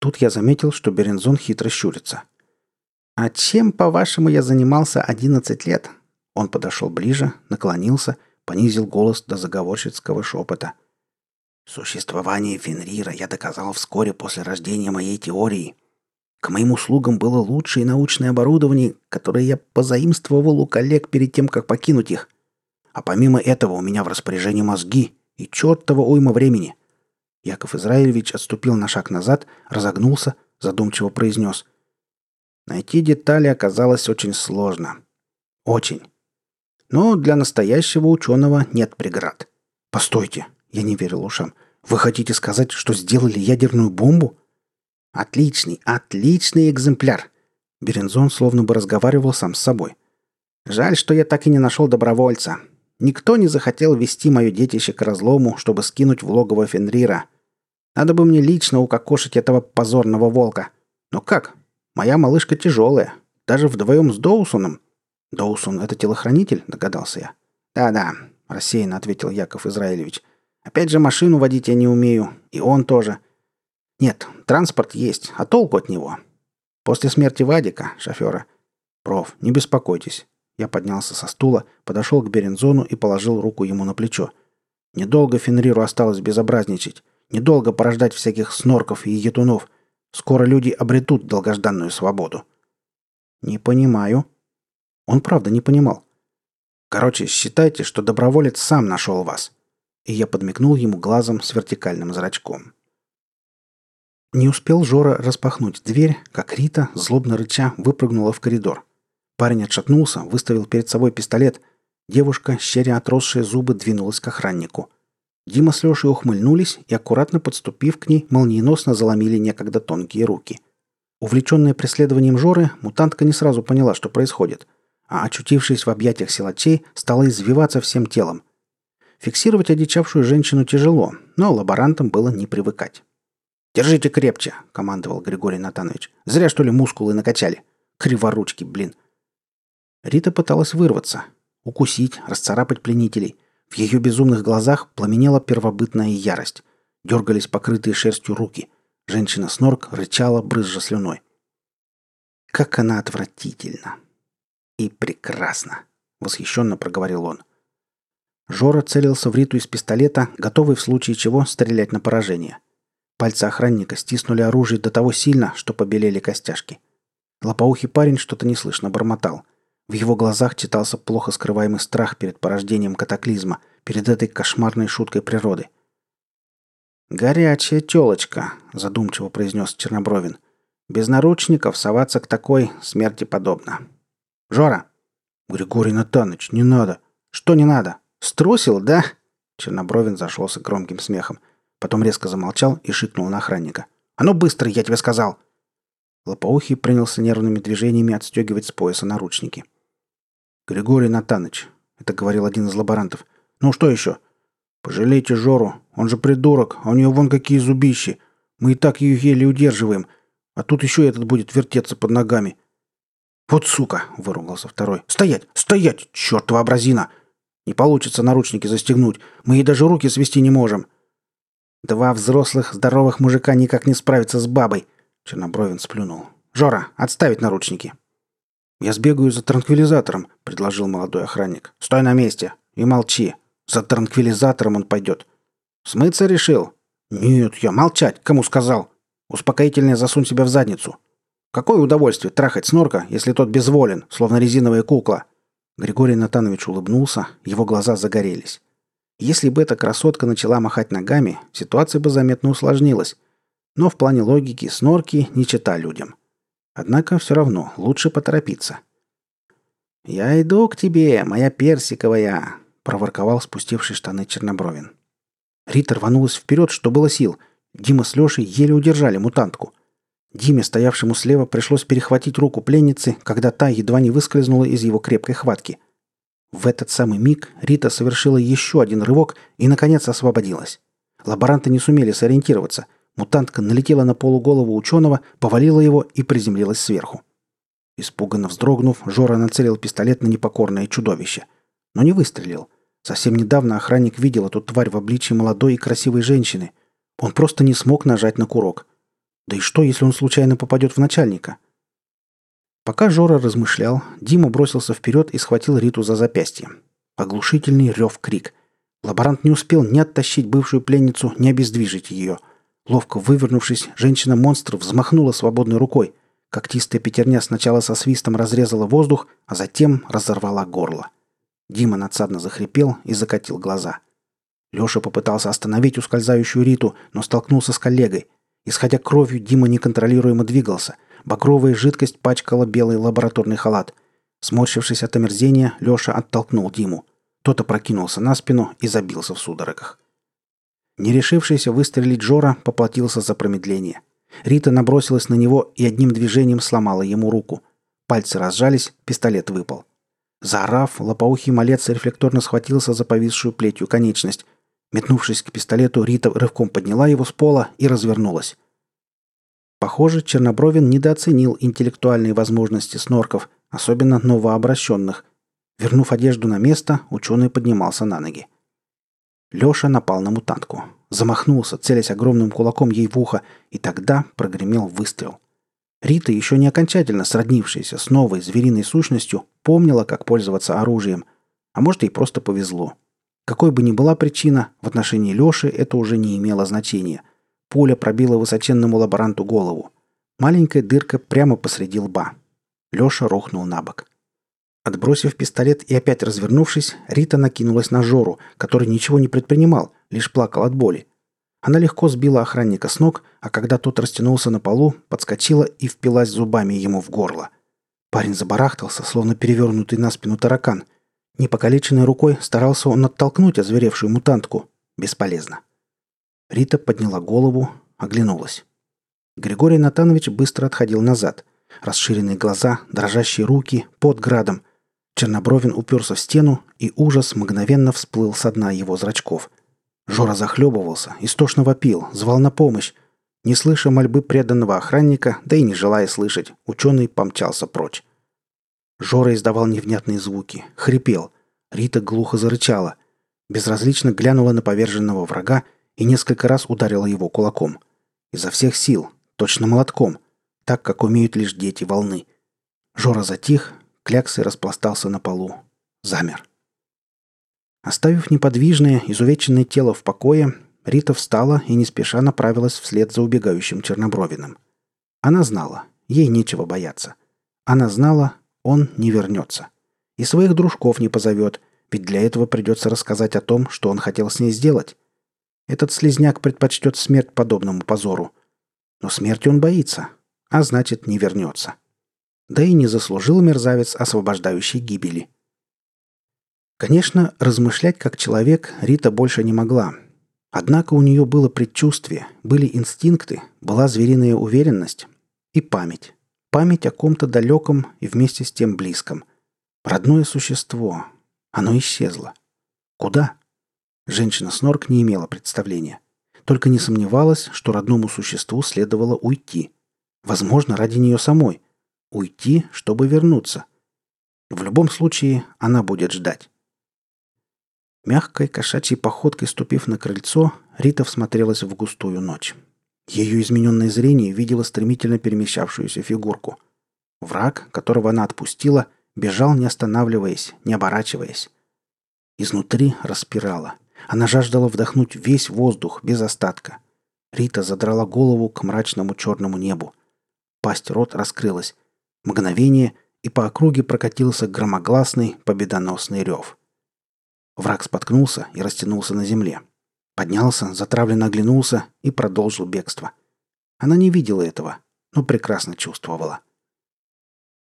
Тут я заметил, что Берензон хитро щурится. «А чем, по-вашему, я занимался 11 лет?» Он подошел ближе, наклонился, понизил голос до заговорщицкого шепота – Существование Фенрира я доказал вскоре после рождения моей теории. К моим услугам было лучшее научное оборудование, которое я позаимствовал у коллег перед тем, как покинуть их. А помимо этого у меня в распоряжении мозги и чертова уйма времени. Яков Израилевич отступил на шаг назад, разогнулся, задумчиво произнес. Найти детали оказалось очень сложно. Очень. Но для настоящего ученого нет преград. Постойте, я не верил ушам. Вы хотите сказать, что сделали ядерную бомбу? Отличный, отличный экземпляр. Берензон словно бы разговаривал сам с собой. Жаль, что я так и не нашел добровольца. Никто не захотел вести мое детище к разлому, чтобы скинуть в логово Фенрира. Надо бы мне лично укокошить этого позорного волка. Но как? Моя малышка тяжелая. Даже вдвоем с Доусоном. Доусон — это телохранитель, догадался я. Да-да, рассеянно ответил Яков Израилевич. Опять же, машину водить я не умею. И он тоже. Нет, транспорт есть, а толку от него? После смерти Вадика, шофера. Проф, не беспокойтесь. Я поднялся со стула, подошел к Берензону и положил руку ему на плечо. Недолго Фенриру осталось безобразничать. Недолго порождать всяких снорков и етунов. Скоро люди обретут долгожданную свободу. Не понимаю. Он правда не понимал. Короче, считайте, что доброволец сам нашел вас. И я подмигнул ему глазом с вертикальным зрачком. Не успел Жора распахнуть дверь, как Рита, злобно рыча, выпрыгнула в коридор. Парень отшатнулся, выставил перед собой пистолет. Девушка, щеря отросшие зубы, двинулась к охраннику. Дима с Лешей ухмыльнулись и, аккуратно подступив к ней, молниеносно заломили некогда тонкие руки. Увлеченная преследованием Жоры, мутантка не сразу поняла, что происходит – а очутившись в объятиях силачей, стала извиваться всем телом. Фиксировать одичавшую женщину тяжело, но лаборантам было не привыкать. «Держите крепче», — командовал Григорий Натанович. «Зря, что ли, мускулы накачали? Криворучки, блин». Рита пыталась вырваться, укусить, расцарапать пленителей. В ее безумных глазах пламенела первобытная ярость. Дергались покрытые шерстью руки. Женщина-снорк рычала, брызжа слюной. Как она отвратительна и прекрасно!» — восхищенно проговорил он. Жора целился в Риту из пистолета, готовый в случае чего стрелять на поражение. Пальцы охранника стиснули оружие до того сильно, что побелели костяшки. Лопоухий парень что-то неслышно бормотал. В его глазах читался плохо скрываемый страх перед порождением катаклизма, перед этой кошмарной шуткой природы. «Горячая телочка», — задумчиво произнес Чернобровин. «Без наручников соваться к такой смерти подобно. «Жора!» «Григорий Натаныч, не надо!» «Что не надо? Струсил, да?» Чернобровин зашелся громким смехом. Потом резко замолчал и шикнул на охранника. «А ну быстро, я тебе сказал!» Лопоухий принялся нервными движениями отстегивать с пояса наручники. «Григорий Натаныч», — это говорил один из лаборантов. «Ну что еще?» «Пожалейте Жору, он же придурок, а у нее вон какие зубищи. Мы и так ее еле удерживаем. А тут еще этот будет вертеться под ногами. «Вот сука!» — выругался второй. «Стоять! Стоять! Чертова образина! Не получится наручники застегнуть. Мы ей даже руки свести не можем!» «Два взрослых, здоровых мужика никак не справятся с бабой!» Чернобровин сплюнул. «Жора, отставить наручники!» «Я сбегаю за транквилизатором», — предложил молодой охранник. «Стой на месте и молчи. За транквилизатором он пойдет». «Смыться решил?» «Нет, я молчать. Кому сказал?» «Успокоительное засунь себя в задницу». Какое удовольствие трахать снорка, если тот безволен, словно резиновая кукла?» Григорий Натанович улыбнулся, его глаза загорелись. Если бы эта красотка начала махать ногами, ситуация бы заметно усложнилась. Но в плане логики снорки не чита людям. Однако все равно лучше поторопиться. «Я иду к тебе, моя персиковая!» – проворковал спустивший штаны Чернобровин. Рита рванулась вперед, что было сил. Дима с Лешей еле удержали мутантку – Диме, стоявшему слева, пришлось перехватить руку пленницы, когда та едва не выскользнула из его крепкой хватки. В этот самый миг Рита совершила еще один рывок и, наконец, освободилась. Лаборанты не сумели сориентироваться. Мутантка налетела на полуголову ученого, повалила его и приземлилась сверху. Испуганно вздрогнув, Жора нацелил пистолет на непокорное чудовище. Но не выстрелил. Совсем недавно охранник видел эту тварь в обличии молодой и красивой женщины. Он просто не смог нажать на курок. Да и что, если он случайно попадет в начальника? Пока Жора размышлял, Дима бросился вперед и схватил Риту за запястье. Оглушительный рев-крик. Лаборант не успел ни оттащить бывшую пленницу, ни обездвижить ее. Ловко вывернувшись, женщина-монстр взмахнула свободной рукой. Когтистая пятерня сначала со свистом разрезала воздух, а затем разорвала горло. Дима надсадно захрипел и закатил глаза. Леша попытался остановить ускользающую Риту, но столкнулся с коллегой – Исходя кровью, Дима неконтролируемо двигался. Багровая жидкость пачкала белый лабораторный халат. Сморщившись от омерзения, Леша оттолкнул Диму. Тот опрокинулся на спину и забился в судорогах. Не решившийся выстрелить Жора поплатился за промедление. Рита набросилась на него и одним движением сломала ему руку. Пальцы разжались, пистолет выпал. Заорав, лопоухий малец рефлекторно схватился за повисшую плетью конечность, Метнувшись к пистолету, Рита рывком подняла его с пола и развернулась. Похоже, Чернобровин недооценил интеллектуальные возможности снорков, особенно новообращенных. Вернув одежду на место, ученый поднимался на ноги. Леша напал на мутантку. Замахнулся, целясь огромным кулаком ей в ухо, и тогда прогремел выстрел. Рита, еще не окончательно сроднившаяся с новой звериной сущностью, помнила, как пользоваться оружием. А может, ей просто повезло. Какой бы ни была причина, в отношении Леши это уже не имело значения. Пуля пробила высоченному лаборанту голову. Маленькая дырка прямо посреди лба. Леша рухнул на бок. Отбросив пистолет и опять развернувшись, Рита накинулась на Жору, который ничего не предпринимал, лишь плакал от боли. Она легко сбила охранника с ног, а когда тот растянулся на полу, подскочила и впилась зубами ему в горло. Парень забарахтался, словно перевернутый на спину таракан. Непокалеченной рукой старался он оттолкнуть озверевшую мутантку. Бесполезно. Рита подняла голову, оглянулась. Григорий Натанович быстро отходил назад. Расширенные глаза, дрожащие руки, под градом. Чернобровин уперся в стену, и ужас мгновенно всплыл со дна его зрачков. Жора захлебывался, истошно вопил, звал на помощь. Не слыша мольбы преданного охранника, да и не желая слышать, ученый помчался прочь. Жора издавал невнятные звуки, хрипел. Рита глухо зарычала. Безразлично глянула на поверженного врага и несколько раз ударила его кулаком. Изо всех сил, точно молотком, так, как умеют лишь дети волны. Жора затих, кляксой распластался на полу. Замер. Оставив неподвижное, изувеченное тело в покое, Рита встала и не спеша направилась вслед за убегающим Чернобровиным. Она знала, ей нечего бояться. Она знала, он не вернется. И своих дружков не позовет, ведь для этого придется рассказать о том, что он хотел с ней сделать. Этот слезняк предпочтет смерть подобному позору. Но смерти он боится, а значит, не вернется. Да и не заслужил мерзавец освобождающей гибели. Конечно, размышлять как человек Рита больше не могла. Однако у нее было предчувствие, были инстинкты, была звериная уверенность и память. Память о ком-то далеком и вместе с тем близком. Родное существо. Оно исчезло. Куда? Женщина Снорк не имела представления. Только не сомневалась, что родному существу следовало уйти. Возможно, ради нее самой. Уйти, чтобы вернуться. В любом случае, она будет ждать. Мягкой кошачьей походкой ступив на крыльцо, Рита всмотрелась в густую ночь. Ее измененное зрение видело стремительно перемещавшуюся фигурку. Враг, которого она отпустила, бежал, не останавливаясь, не оборачиваясь. Изнутри распирала. Она жаждала вдохнуть весь воздух без остатка. Рита задрала голову к мрачному черному небу. Пасть рот раскрылась. Мгновение, и по округе прокатился громогласный победоносный рев. Враг споткнулся и растянулся на земле. Поднялся, затравленно оглянулся и продолжил бегство. Она не видела этого, но прекрасно чувствовала.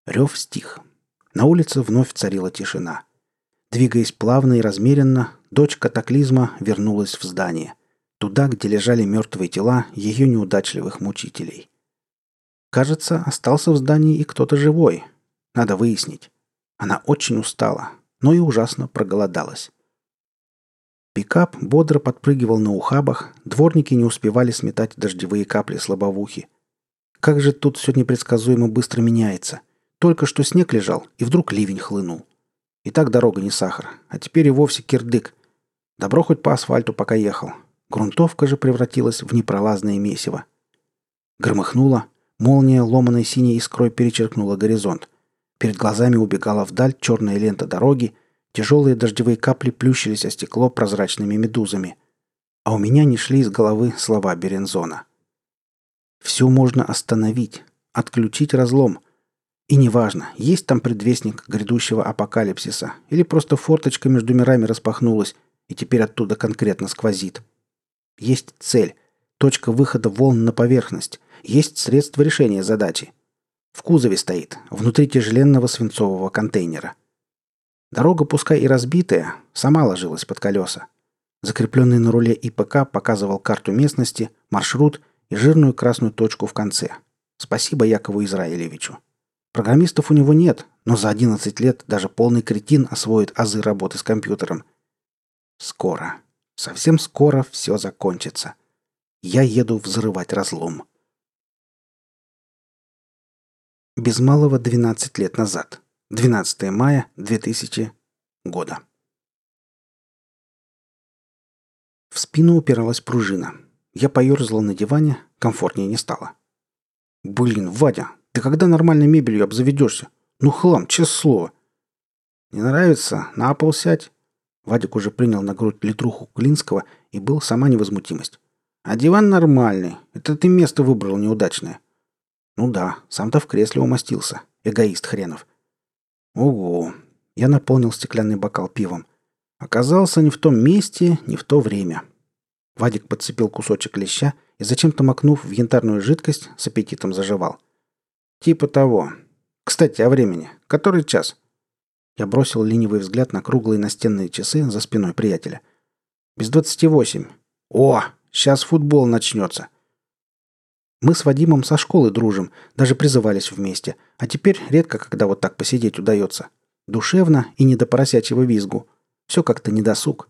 Рев стих. На улице вновь царила тишина. Двигаясь плавно и размеренно, дочь катаклизма вернулась в здание. Туда, где лежали мертвые тела ее неудачливых мучителей. Кажется, остался в здании и кто-то живой. Надо выяснить. Она очень устала, но и ужасно проголодалась. Пикап бодро подпрыгивал на ухабах, дворники не успевали сметать дождевые капли с лобовухи. Как же тут все непредсказуемо быстро меняется. Только что снег лежал, и вдруг ливень хлынул. И так дорога не сахар, а теперь и вовсе кирдык. Добро хоть по асфальту пока ехал. Грунтовка же превратилась в непролазное месиво. Громыхнуло, молния ломаной синей искрой перечеркнула горизонт. Перед глазами убегала вдаль черная лента дороги, Тяжелые дождевые капли плющились о стекло прозрачными медузами. А у меня не шли из головы слова Берензона. Все можно остановить, отключить разлом. И неважно, есть там предвестник грядущего апокалипсиса, или просто форточка между мирами распахнулась, и теперь оттуда конкретно сквозит. Есть цель, точка выхода волн на поверхность, есть средство решения задачи. В кузове стоит, внутри тяжеленного свинцового контейнера. Дорога, пускай и разбитая, сама ложилась под колеса. Закрепленный на руле ИПК показывал карту местности, маршрут и жирную красную точку в конце. Спасибо Якову Израилевичу. Программистов у него нет, но за 11 лет даже полный кретин освоит азы работы с компьютером. Скоро, совсем скоро все закончится. Я еду взрывать разлом. Без малого 12 лет назад. 12 мая 2000 года. спину упиралась пружина. Я поерзал на диване, комфортнее не стало. «Блин, Вадя, ты когда нормальной мебелью обзаведешься? Ну хлам, честное слово!» «Не нравится? На пол сядь!» Вадик уже принял на грудь литруху Клинского и был сама невозмутимость. «А диван нормальный. Это ты место выбрал неудачное». «Ну да, сам-то в кресле умостился. Эгоист хренов». «Ого!» Я наполнил стеклянный бокал пивом. Оказался не в том месте, не в то время. Вадик подцепил кусочек леща и, зачем-то макнув в янтарную жидкость, с аппетитом заживал. «Типа того. Кстати, о времени. Который час?» Я бросил ленивый взгляд на круглые настенные часы за спиной приятеля. «Без двадцати восемь. О, сейчас футбол начнется!» Мы с Вадимом со школы дружим, даже призывались вместе, а теперь редко когда вот так посидеть удается. Душевно и не до поросячьего визгу. Все как-то недосуг.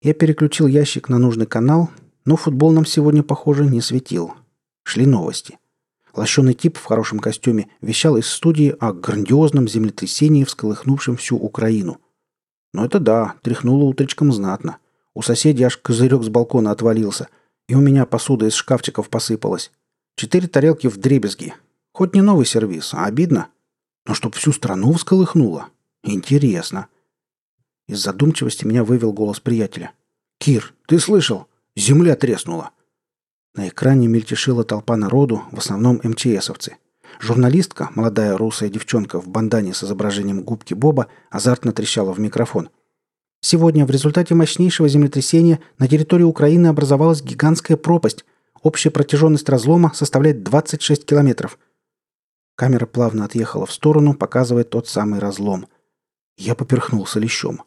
Я переключил ящик на нужный канал, но футбол нам сегодня, похоже, не светил. Шли новости. Лощеный тип в хорошем костюме вещал из студии о грандиозном землетрясении, всколыхнувшем всю Украину. Но это да, тряхнуло утречком знатно. У соседей аж козырек с балкона отвалился, и у меня посуда из шкафчиков посыпалась. Четыре тарелки в дребезги. Хоть не новый сервис, а обидно. Но чтоб всю страну всколыхнуло. Интересно. Из задумчивости меня вывел голос приятеля. «Кир, ты слышал? Земля треснула!» На экране мельтешила толпа народу, в основном МЧСовцы. Журналистка, молодая русая девчонка в бандане с изображением губки Боба, азартно трещала в микрофон. Сегодня в результате мощнейшего землетрясения на территории Украины образовалась гигантская пропасть. Общая протяженность разлома составляет 26 километров. Камера плавно отъехала в сторону, показывая тот самый разлом. Я поперхнулся лещом.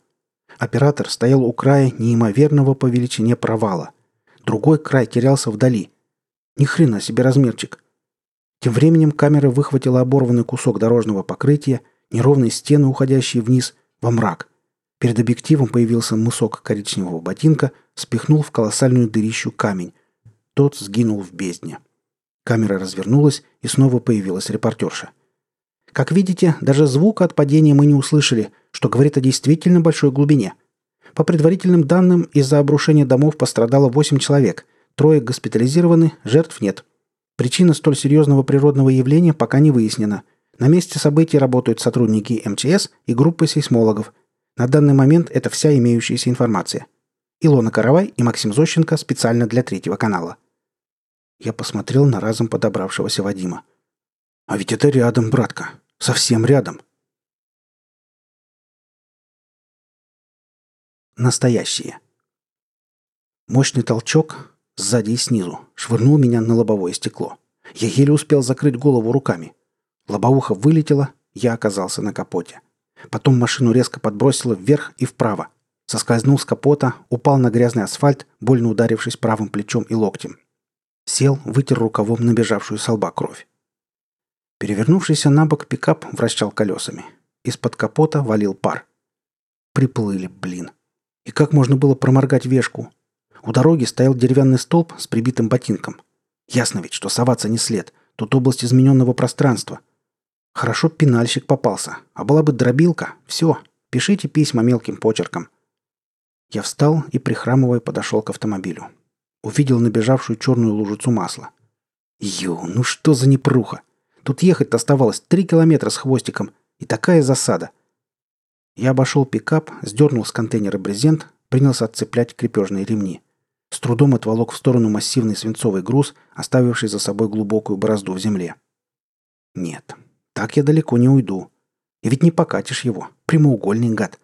Оператор стоял у края неимоверного по величине провала. Другой край терялся вдали. Ни хрена себе размерчик. Тем временем камера выхватила оборванный кусок дорожного покрытия, неровные стены, уходящие вниз, во мрак. Перед объективом появился мысок коричневого ботинка, спихнул в колоссальную дырищу камень. Тот сгинул в бездне. Камера развернулась, и снова появилась репортерша. Как видите, даже звука от падения мы не услышали – что говорит о действительно большой глубине. По предварительным данным, из-за обрушения домов пострадало 8 человек, трое госпитализированы, жертв нет. Причина столь серьезного природного явления пока не выяснена. На месте событий работают сотрудники МЧС и группы сейсмологов. На данный момент это вся имеющаяся информация. Илона Каравай и Максим Зощенко специально для третьего канала. Я посмотрел на разом подобравшегося Вадима. «А ведь это рядом, братка. Совсем рядом. Настоящие. Мощный толчок сзади и снизу швырнул меня на лобовое стекло. Я еле успел закрыть голову руками. Лобовуха вылетела, я оказался на капоте. Потом машину резко подбросило вверх и вправо. Соскользнул с капота, упал на грязный асфальт, больно ударившись правым плечом и локтем. Сел, вытер рукавом набежавшую с лба кровь. Перевернувшийся на бок пикап вращал колесами. Из-под капота валил пар. Приплыли, блин. И как можно было проморгать вешку? У дороги стоял деревянный столб с прибитым ботинком. Ясно ведь, что соваться не след. Тут область измененного пространства. Хорошо пенальщик попался. А была бы дробилка. Все. Пишите письма мелким почерком. Я встал и, прихрамывая, подошел к автомобилю. Увидел набежавшую черную лужицу масла. Ё, ну что за непруха? Тут ехать оставалось три километра с хвостиком. И такая засада — я обошел пикап, сдернул с контейнера брезент, принялся отцеплять крепежные ремни. С трудом отволок в сторону массивный свинцовый груз, оставивший за собой глубокую борозду в земле. Нет, так я далеко не уйду. И ведь не покатишь его, прямоугольный гад.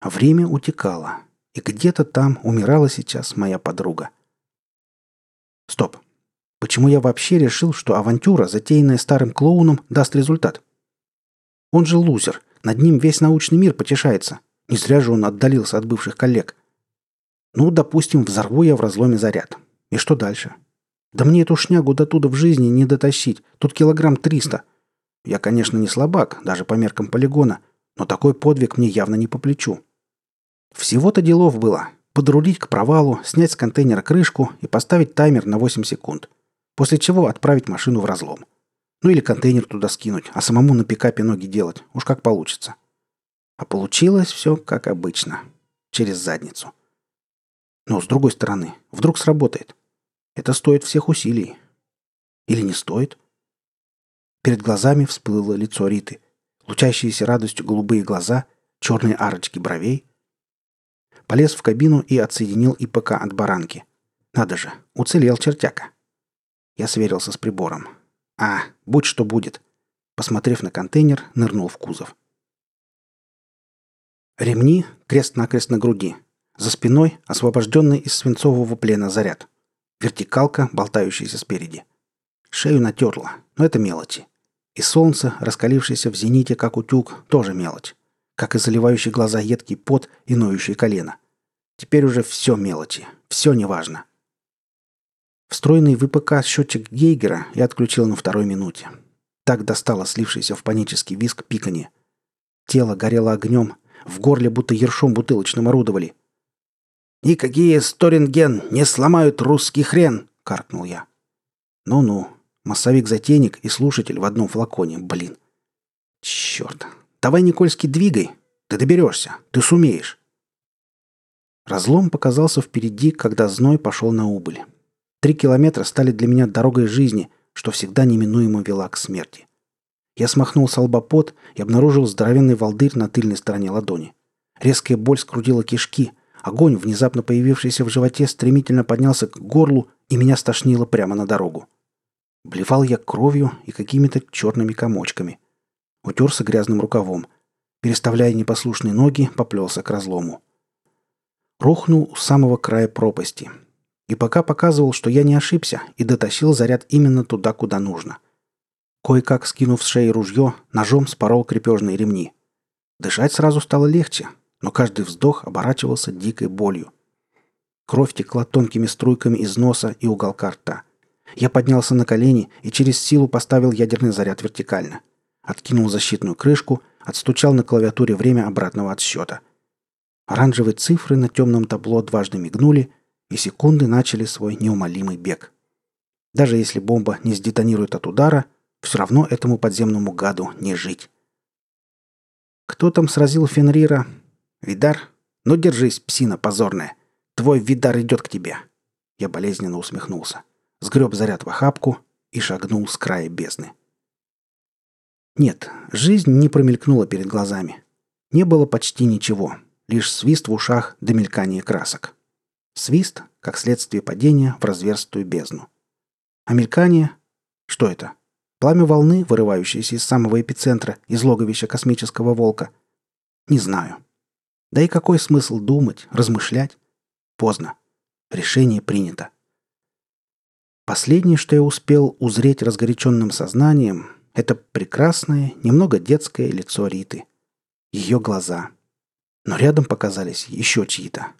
А время утекало, и где-то там умирала сейчас моя подруга. Стоп. Почему я вообще решил, что авантюра, затеянная старым клоуном, даст результат? Он же лузер — над ним весь научный мир потешается. Не зря же он отдалился от бывших коллег. Ну, допустим, взорву я в разломе заряд. И что дальше? Да мне эту шнягу до туда в жизни не дотащить. Тут килограмм триста. Я, конечно, не слабак, даже по меркам полигона, но такой подвиг мне явно не по плечу. Всего-то делов было. Подрулить к провалу, снять с контейнера крышку и поставить таймер на 8 секунд. После чего отправить машину в разлом. Ну или контейнер туда скинуть, а самому на пикапе ноги делать. Уж как получится. А получилось все как обычно. Через задницу. Но, с другой стороны, вдруг сработает. Это стоит всех усилий. Или не стоит? Перед глазами всплыло лицо Риты. Лучащиеся радостью голубые глаза, черные арочки бровей. Полез в кабину и отсоединил ИПК от баранки. Надо же, уцелел чертяка. Я сверился с прибором. А, будь что будет. Посмотрев на контейнер, нырнул в кузов. Ремни крест-накрест на груди. За спиной освобожденный из свинцового плена заряд. Вертикалка, болтающаяся спереди. Шею натерла, но это мелочи. И солнце, раскалившееся в зените, как утюг, тоже мелочь. Как и заливающий глаза едкий пот и ноющие колено. Теперь уже все мелочи, все неважно. Встроенный в ИПК счетчик Гейгера я отключил на второй минуте. Так достало слившийся в панический виск пиканье. Тело горело огнем, в горле будто ершом бутылочным орудовали. «Никакие сторинген не сломают русский хрен!» — каркнул я. «Ну-ну, массовик-затейник и слушатель в одном флаконе, блин. Черт. Давай, Никольский, двигай. Ты доберешься. Ты сумеешь». Разлом показался впереди, когда зной пошел на убыль. Три километра стали для меня дорогой жизни, что всегда неминуемо вела к смерти. Я смахнул с пот и обнаружил здоровенный волдырь на тыльной стороне ладони. Резкая боль скрутила кишки. Огонь, внезапно появившийся в животе, стремительно поднялся к горлу, и меня стошнило прямо на дорогу. Блевал я кровью и какими-то черными комочками. Утерся грязным рукавом. Переставляя непослушные ноги, поплелся к разлому. Рухнул у самого края пропасти. И пока показывал, что я не ошибся, и дотащил заряд именно туда, куда нужно. Кое-как скинув с шеи ружье, ножом спорол крепежные ремни. Дышать сразу стало легче, но каждый вздох оборачивался дикой болью. Кровь текла тонкими струйками из носа и уголка рта. Я поднялся на колени и через силу поставил ядерный заряд вертикально. Откинул защитную крышку, отстучал на клавиатуре время обратного отсчета. Оранжевые цифры на темном табло дважды мигнули, и секунды начали свой неумолимый бег. Даже если бомба не сдетонирует от удара, все равно этому подземному гаду не жить. Кто там сразил Фенрира? Видар? Ну держись, псина позорная. Твой Видар идет к тебе. Я болезненно усмехнулся. Сгреб заряд в охапку и шагнул с края бездны. Нет, жизнь не промелькнула перед глазами. Не было почти ничего. Лишь свист в ушах до мелькания красок. Свист, как следствие падения в разверстую бездну. А мелькание? Что это? Пламя волны, вырывающееся из самого эпицентра, из логовища космического волка? Не знаю. Да и какой смысл думать, размышлять? Поздно. Решение принято. Последнее, что я успел узреть разгоряченным сознанием, это прекрасное, немного детское лицо Риты. Ее глаза. Но рядом показались еще чьи-то.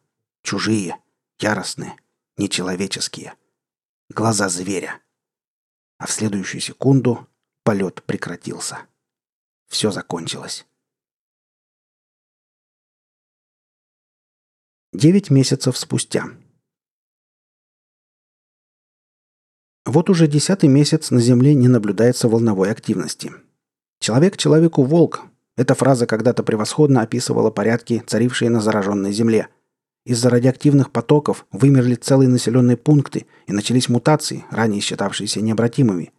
Чужие, яростные, нечеловеческие. Глаза зверя а в следующую секунду полет прекратился. Все закончилось. Девять месяцев спустя. Вот уже десятый месяц на Земле не наблюдается волновой активности. «Человек человеку волк» – эта фраза когда-то превосходно описывала порядки, царившие на зараженной Земле – из-за радиоактивных потоков вымерли целые населенные пункты и начались мутации, ранее считавшиеся необратимыми.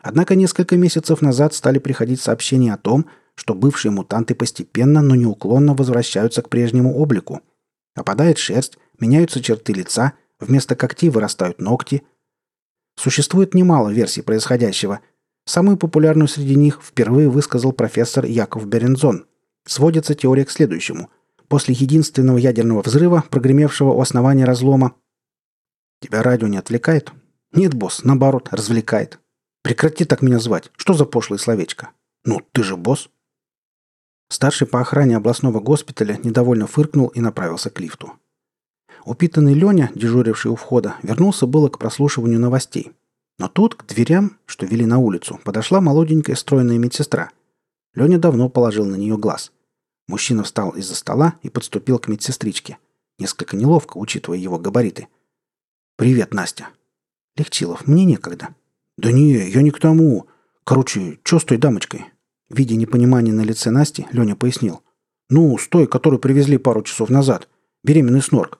Однако несколько месяцев назад стали приходить сообщения о том, что бывшие мутанты постепенно, но неуклонно возвращаются к прежнему облику. Опадает шерсть, меняются черты лица, вместо когтей вырастают ногти. Существует немало версий происходящего. Самую популярную среди них впервые высказал профессор Яков Берензон. Сводится теория к следующему – после единственного ядерного взрыва, прогремевшего у основания разлома. Тебя радио не отвлекает? Нет, босс, наоборот, развлекает. Прекрати так меня звать. Что за пошлое словечко? Ну, ты же босс. Старший по охране областного госпиталя недовольно фыркнул и направился к лифту. Упитанный Леня, дежуривший у входа, вернулся было к прослушиванию новостей. Но тут, к дверям, что вели на улицу, подошла молоденькая стройная медсестра. Леня давно положил на нее глаз. Мужчина встал из-за стола и подступил к медсестричке. Несколько неловко, учитывая его габариты. «Привет, Настя». «Легчилов, мне некогда». «Да не, я не к тому. Короче, что с той дамочкой?» Видя непонимание на лице Насти, Леня пояснил. «Ну, с той, которую привезли пару часов назад. Беременный снорк».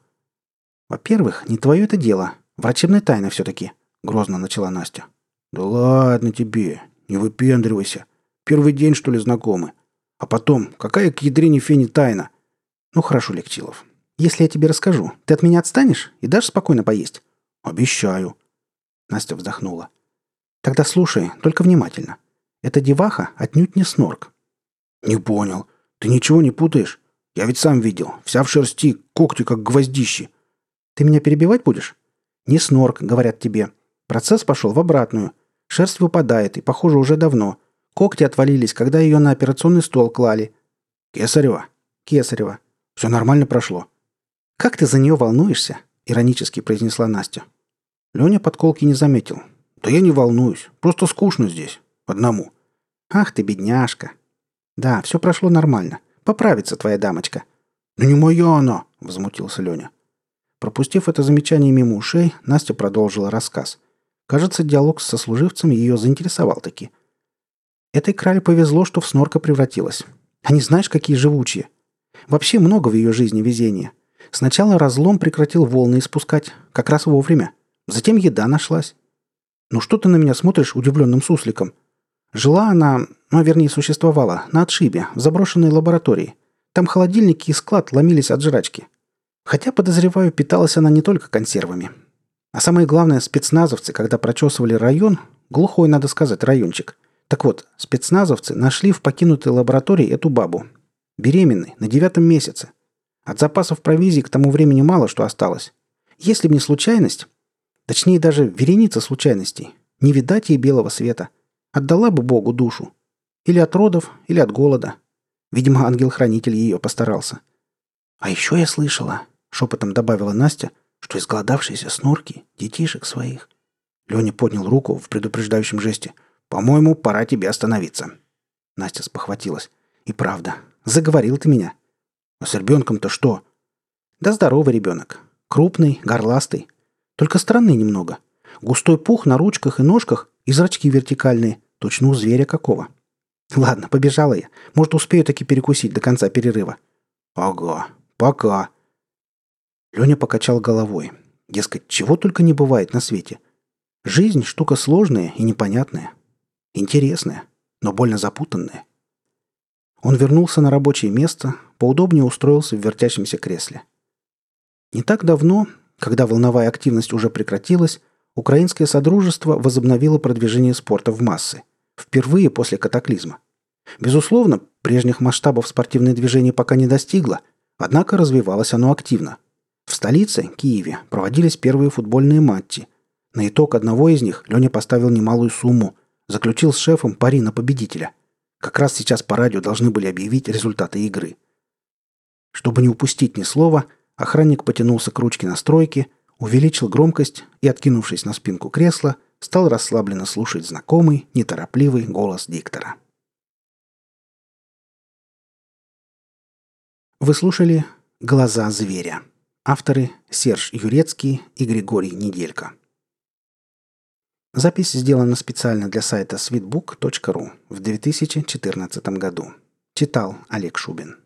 «Во-первых, не твое это дело. Врачебная тайна все-таки», — грозно начала Настя. «Да ладно тебе, не выпендривайся. Первый день, что ли, знакомы? А потом, какая к ядрине фени тайна?» «Ну хорошо, Легчилов. Если я тебе расскажу, ты от меня отстанешь и дашь спокойно поесть?» «Обещаю». Настя вздохнула. «Тогда слушай, только внимательно. Эта деваха отнюдь не снорк». «Не понял. Ты ничего не путаешь? Я ведь сам видел. Вся в шерсти, когти как гвоздищи». «Ты меня перебивать будешь?» «Не снорк», — говорят тебе. Процесс пошел в обратную. Шерсть выпадает, и, похоже, уже давно. Когти отвалились, когда ее на операционный стол клали. «Кесарева?» «Кесарева». «Все нормально прошло». «Как ты за нее волнуешься?» — иронически произнесла Настя. Леня подколки не заметил. «Да я не волнуюсь. Просто скучно здесь. Одному». «Ах ты, бедняжка!» «Да, все прошло нормально. Поправится твоя дамочка». «Ну не моя она!» — возмутился Леня. Пропустив это замечание мимо ушей, Настя продолжила рассказ. Кажется, диалог с сослуживцем ее заинтересовал таки. Этой крале повезло, что в снорка превратилась. Они знаешь, какие живучие. Вообще много в ее жизни везения. Сначала разлом прекратил волны испускать, как раз вовремя. Затем еда нашлась. «Ну что ты на меня смотришь удивленным сусликом?» Жила она, ну, вернее, существовала, на отшибе, в заброшенной лаборатории. Там холодильники и склад ломились от жрачки. Хотя, подозреваю, питалась она не только консервами. А самое главное, спецназовцы, когда прочесывали район, глухой, надо сказать, райончик. Так вот, спецназовцы нашли в покинутой лаборатории эту бабу. Беременной, на девятом месяце. От запасов провизии к тому времени мало что осталось. Если бы не случайность, точнее даже вереница случайностей, не видать ей белого света. Отдала бы Богу душу. Или от родов, или от голода. Видимо, ангел-хранитель ее постарался. А еще я слышала, шепотом добавила Настя, что изголодавшиеся снорки детишек своих. Леня поднял руку в предупреждающем жесте. «По-моему, пора тебе остановиться». Настя спохватилась. «И правда, заговорил ты меня». «А с ребенком-то что?» «Да здоровый ребенок. Крупный, горластый. Только странный немного. Густой пух на ручках и ножках и зрачки вертикальные. Точно у зверя какого. Ладно, побежала я. Может, успею таки перекусить до конца перерыва. Ага, пока. Леня покачал головой. Дескать, чего только не бывает на свете. Жизнь – штука сложная и непонятная. Интересная, но больно запутанная. Он вернулся на рабочее место, поудобнее устроился в вертящемся кресле. Не так давно, когда волновая активность уже прекратилась, Украинское Содружество возобновило продвижение спорта в массы. Впервые после катаклизма. Безусловно, прежних масштабов спортивное движение пока не достигло, однако развивалось оно активно. В столице, Киеве, проводились первые футбольные матчи. На итог одного из них Леня поставил немалую сумму, заключил с шефом пари на победителя. Как раз сейчас по радио должны были объявить результаты игры. Чтобы не упустить ни слова, охранник потянулся к ручке настройки, увеличил громкость и, откинувшись на спинку кресла, стал расслабленно слушать знакомый, неторопливый голос диктора. Вы слушали «Глаза зверя». Авторы Серж Юрецкий и Григорий Неделько. Запись сделана специально для сайта sweetbook.ru в 2014 году. Читал Олег Шубин.